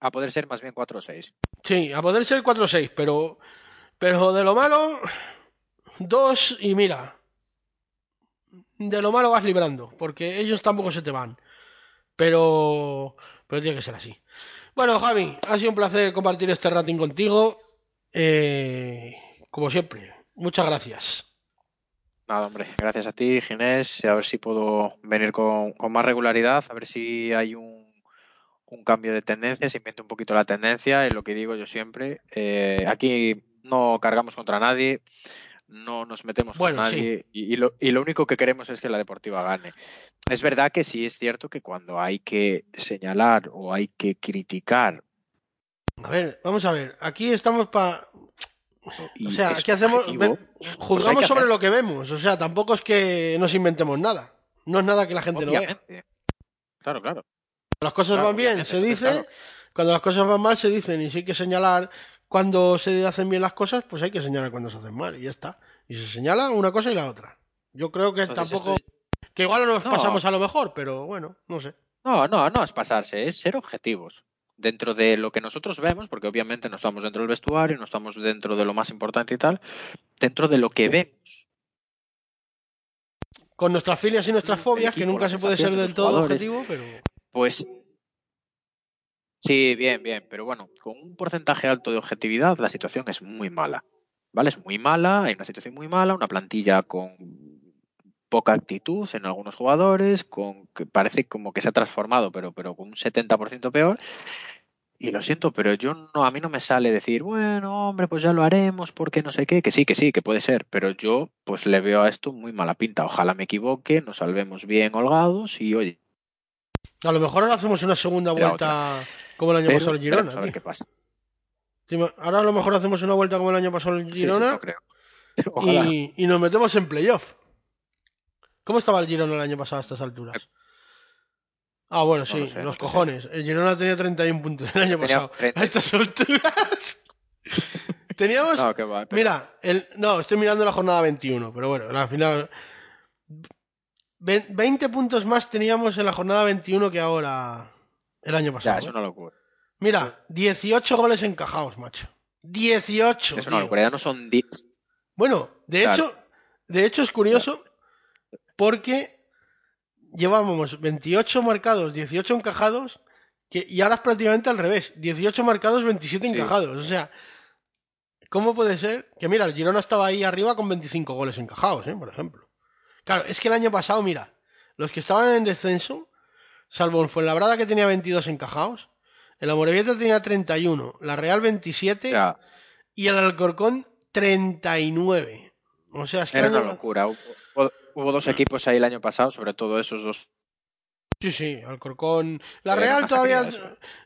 A poder ser más bien 4 o 6. Sí, a poder ser 4-6, pero. Pero de lo malo. Dos y mira. De lo malo vas librando, porque ellos tampoco se te van. Pero. Pero tiene que ser así. Bueno, Javi, ha sido un placer compartir este ratín contigo. Eh, como siempre, muchas gracias. Nada, hombre. Gracias a ti, Ginés. A ver si puedo venir con, con más regularidad. A ver si hay un, un cambio de tendencia. Se invente un poquito la tendencia. Es lo que digo yo siempre. Eh, aquí no cargamos contra nadie. No nos metemos Bueno, con nadie. Y, y lo, y lo único que queremos es que la deportiva gane. Es verdad que sí es cierto que cuando hay que señalar o hay que criticar. A ver, vamos a ver. Aquí estamos para. O sea, aquí hacemos. objetivo, pues juzgamos sobre hacer. lo que vemos. O sea, tampoco es que nos inventemos nada. No es nada que la gente no vea. Claro, claro. Cuando las cosas Claro, van bien se dice, claro. cuando las cosas van mal se dicen y si hay que señalar cuando se hacen bien las cosas, pues hay que señalar cuando se hacen mal y ya está. Y se señala una cosa y la otra. Yo creo que Entonces, tampoco, que igual nos No. pasamos a lo mejor, pero bueno, no sé. No, no, no es pasarse, es ser objetivos. Dentro de lo que nosotros vemos, porque obviamente no estamos dentro del vestuario, no estamos dentro de lo más importante y tal, dentro de lo que vemos. Con nuestras filias y nuestras fobias, que nunca se puede ser del todo objetivo, pero Pues sí, bien, bien, pero bueno, con un porcentaje alto de objetividad la situación es muy mala. ¿Vale? Es muy mala, hay una situación muy mala, una plantilla con poca actitud en algunos jugadores, con que parece como que se ha transformado, pero, pero con un 70% peor. Y lo siento, pero yo no, a mí no me sale decir, bueno, hombre, pues ya lo haremos, porque no sé qué, que sí, que sí, que puede ser, pero yo pues le veo a esto muy mala pinta. Ojalá me equivoque, nos salvemos bien holgados y oye, a lo mejor ahora hacemos una segunda vuelta como el año pero pasado veremos Girona. a ver tío. qué pasa. Sí, Ahora a lo mejor hacemos una vuelta como el año pasado Sí, sí, Girona creo. [LAUGHS] Y, y nos metemos en playoff. ¿Cómo estaba el Girona el año pasado a estas alturas? Ah, bueno, No sí, lo sé, no los sé. cojones. El Girona tenía 31 puntos el año Tenía pasado. 30. A estas alturas. [LAUGHS] Teníamos. No, va. pero- Mira, el, no, estoy mirando la jornada 21, pero bueno, la final. Ve- 20 puntos más teníamos en la jornada 21 que ahora el año pasado. Ya, es una locura. Mira, 18 goles encajados, macho. 18. Es una locura. Ya no son 10. Bueno, de Claro. hecho, de hecho es curioso porque llevábamos 28 marcados, 18 encajados, que, y ahora es prácticamente al revés. 18 marcados, 27 Sí. encajados. O sea, ¿cómo puede ser? Que mira, el Girona estaba ahí arriba con 25 goles encajados, ¿eh? por ejemplo. Claro, es que el año pasado, mira, los que estaban en descenso, salvo el Fuenlabrada que tenía 22 encajados, el Amorebieta tenía 31, la Real 27 Ya, y el Alcorcón 39. O sea, es que era una locura. Hubo, dos equipos ahí el año pasado, sobre todo esos dos. Sí, sí, Alcorcón. La Real [LAUGHS] todavía.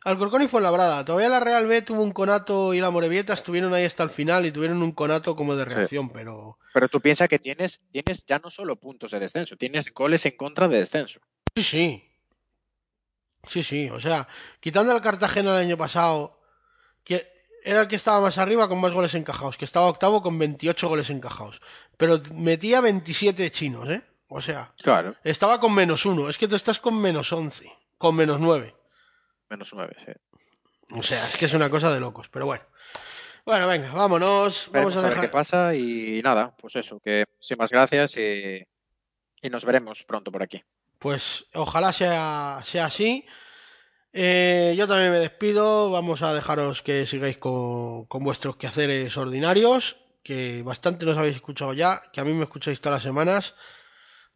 Alcorcón y Fuenlabrada. Todavía la Real B tuvo un conato y la Morevieta estuvieron ahí hasta el final y tuvieron un conato como de Sí. reacción, pero. Pero tú piensas que tienes, tienes ya no solo puntos de descenso, tienes goles en contra de descenso. Sí, sí. Sí, sí. O sea, quitando al Cartagena el año pasado, que era el que estaba más arriba con más goles encajados, que estaba octavo con 28 goles encajados. Pero metía 27 chinos, ¿eh? O sea, Claro. estaba con menos uno. Es que tú estás con menos 11, con menos 9. Menos nueve, sí. O sea, es que es una cosa de locos, pero bueno. Bueno, venga, vámonos. Vamos a a ver dejar. qué pasa y nada, pues eso, que sin más gracias y, y nos veremos pronto por aquí. Pues ojalá sea, sea así. Eh, yo también me despido. Vamos a dejaros que sigáis con, con vuestros quehaceres ordinarios, que bastante nos habéis escuchado ya, que a mí me escucháis todas las semanas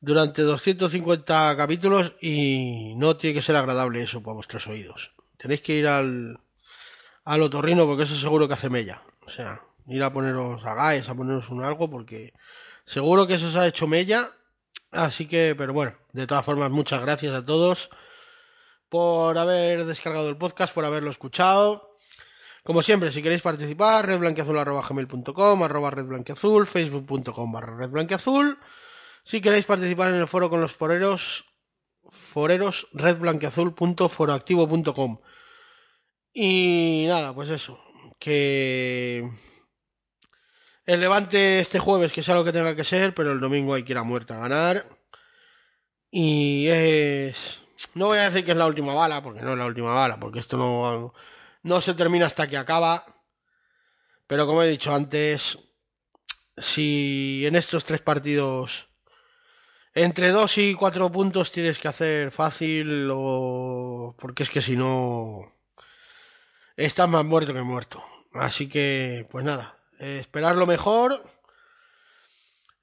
durante 250 capítulos y no tiene que ser agradable eso para vuestros oídos. Tenéis que ir al, al otorrino porque eso seguro que hace mella. O sea, ir a poneros a GAES, a poneros un algo porque seguro que eso os ha hecho mella Así que, pero bueno, de todas formas, muchas gracias a todos por haber descargado el podcast, por haberlo escuchado. Como siempre, si queréis participar, redblanqueazul.com, arroba redblanqueazul, facebook.com barra redblanqueazul. Si queréis participar en el foro con los foreros, foreros redblanqueazul.foroactivo.com. Y nada, pues eso, que el Levante este jueves, que sea lo que tenga que ser, pero el domingo hay que ir a muerte a ganar. Y es... No voy a decir que es la última bala, porque no es la última bala, porque esto no, no se termina hasta que acaba. Pero como he dicho antes, si en estos tres partidos entre dos y cuatro puntos tienes que hacer fácil, o porque es que si no estás más muerto que muerto. Así que, pues nada, eh, esperar lo mejor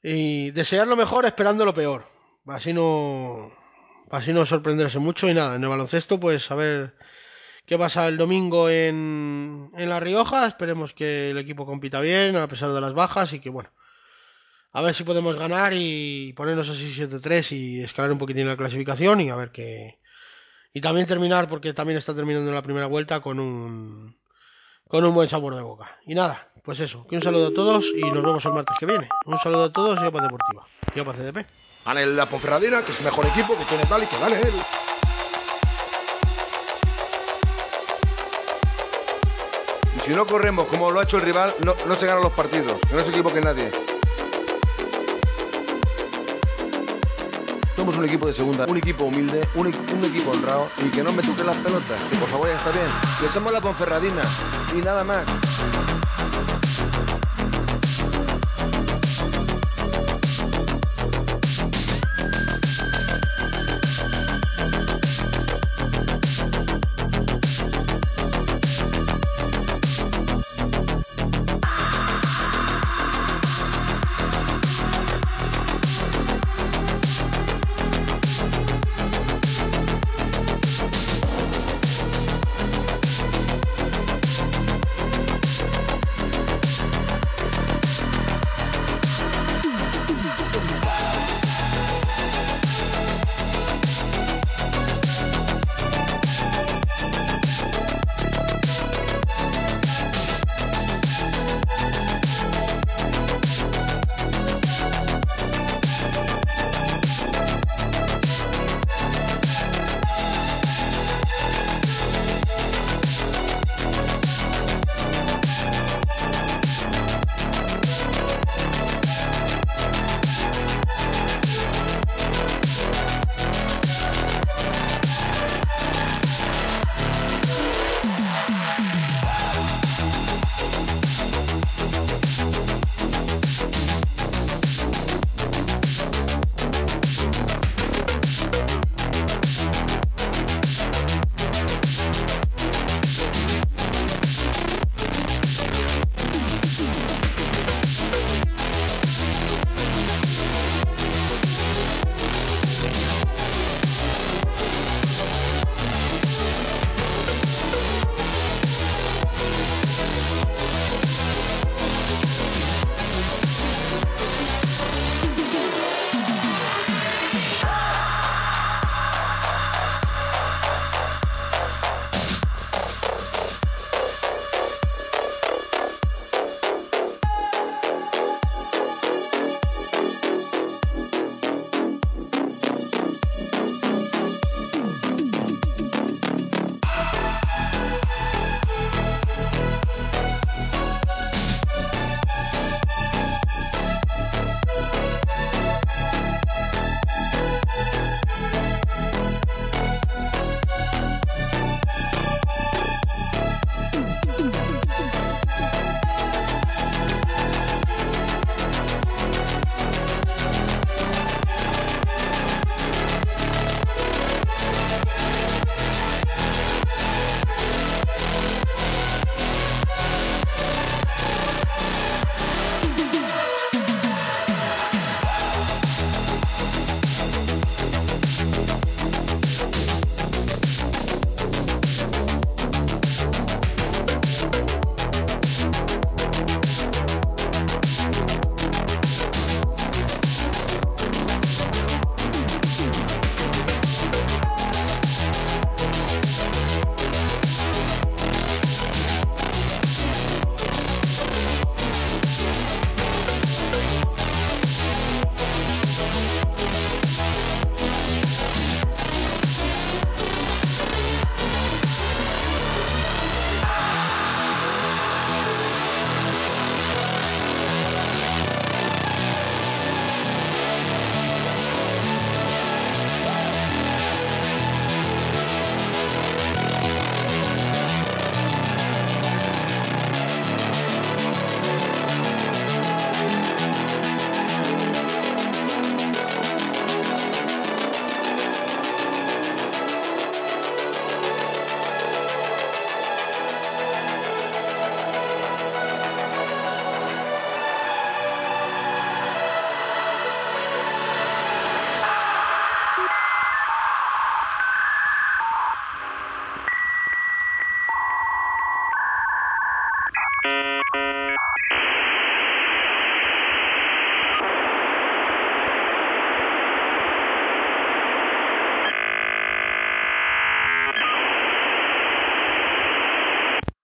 y desear lo mejor esperando lo peor. Así no, así no sorprenderse mucho y nada, en el baloncesto pues a ver qué pasa el domingo en, en La Rioja. Esperemos que el equipo compita bien a pesar de las bajas y que bueno, a ver si podemos ganar y ponernos así 7-3 y escalar un poquitín la clasificación y a ver qué... Y también terminar, porque también está terminando la primera vuelta con un con un buen sabor de boca. Y nada, pues eso, que un saludo a todos y nos vemos el martes que viene. Un saludo a todos y Opa Deportiva. Y Opa CDP. Gane la Ponferradina, que es mejor equipo, que tiene tal y que gane él. Y si no corremos como lo ha hecho el rival, no, no se ganan los partidos. Que no se equivoque nadie. Somos un equipo de segunda, un equipo humilde, un, un equipo honrado y que no me toquen las pelotas. Que por favor ya está bien. Que somos la Ponferradina y nada más.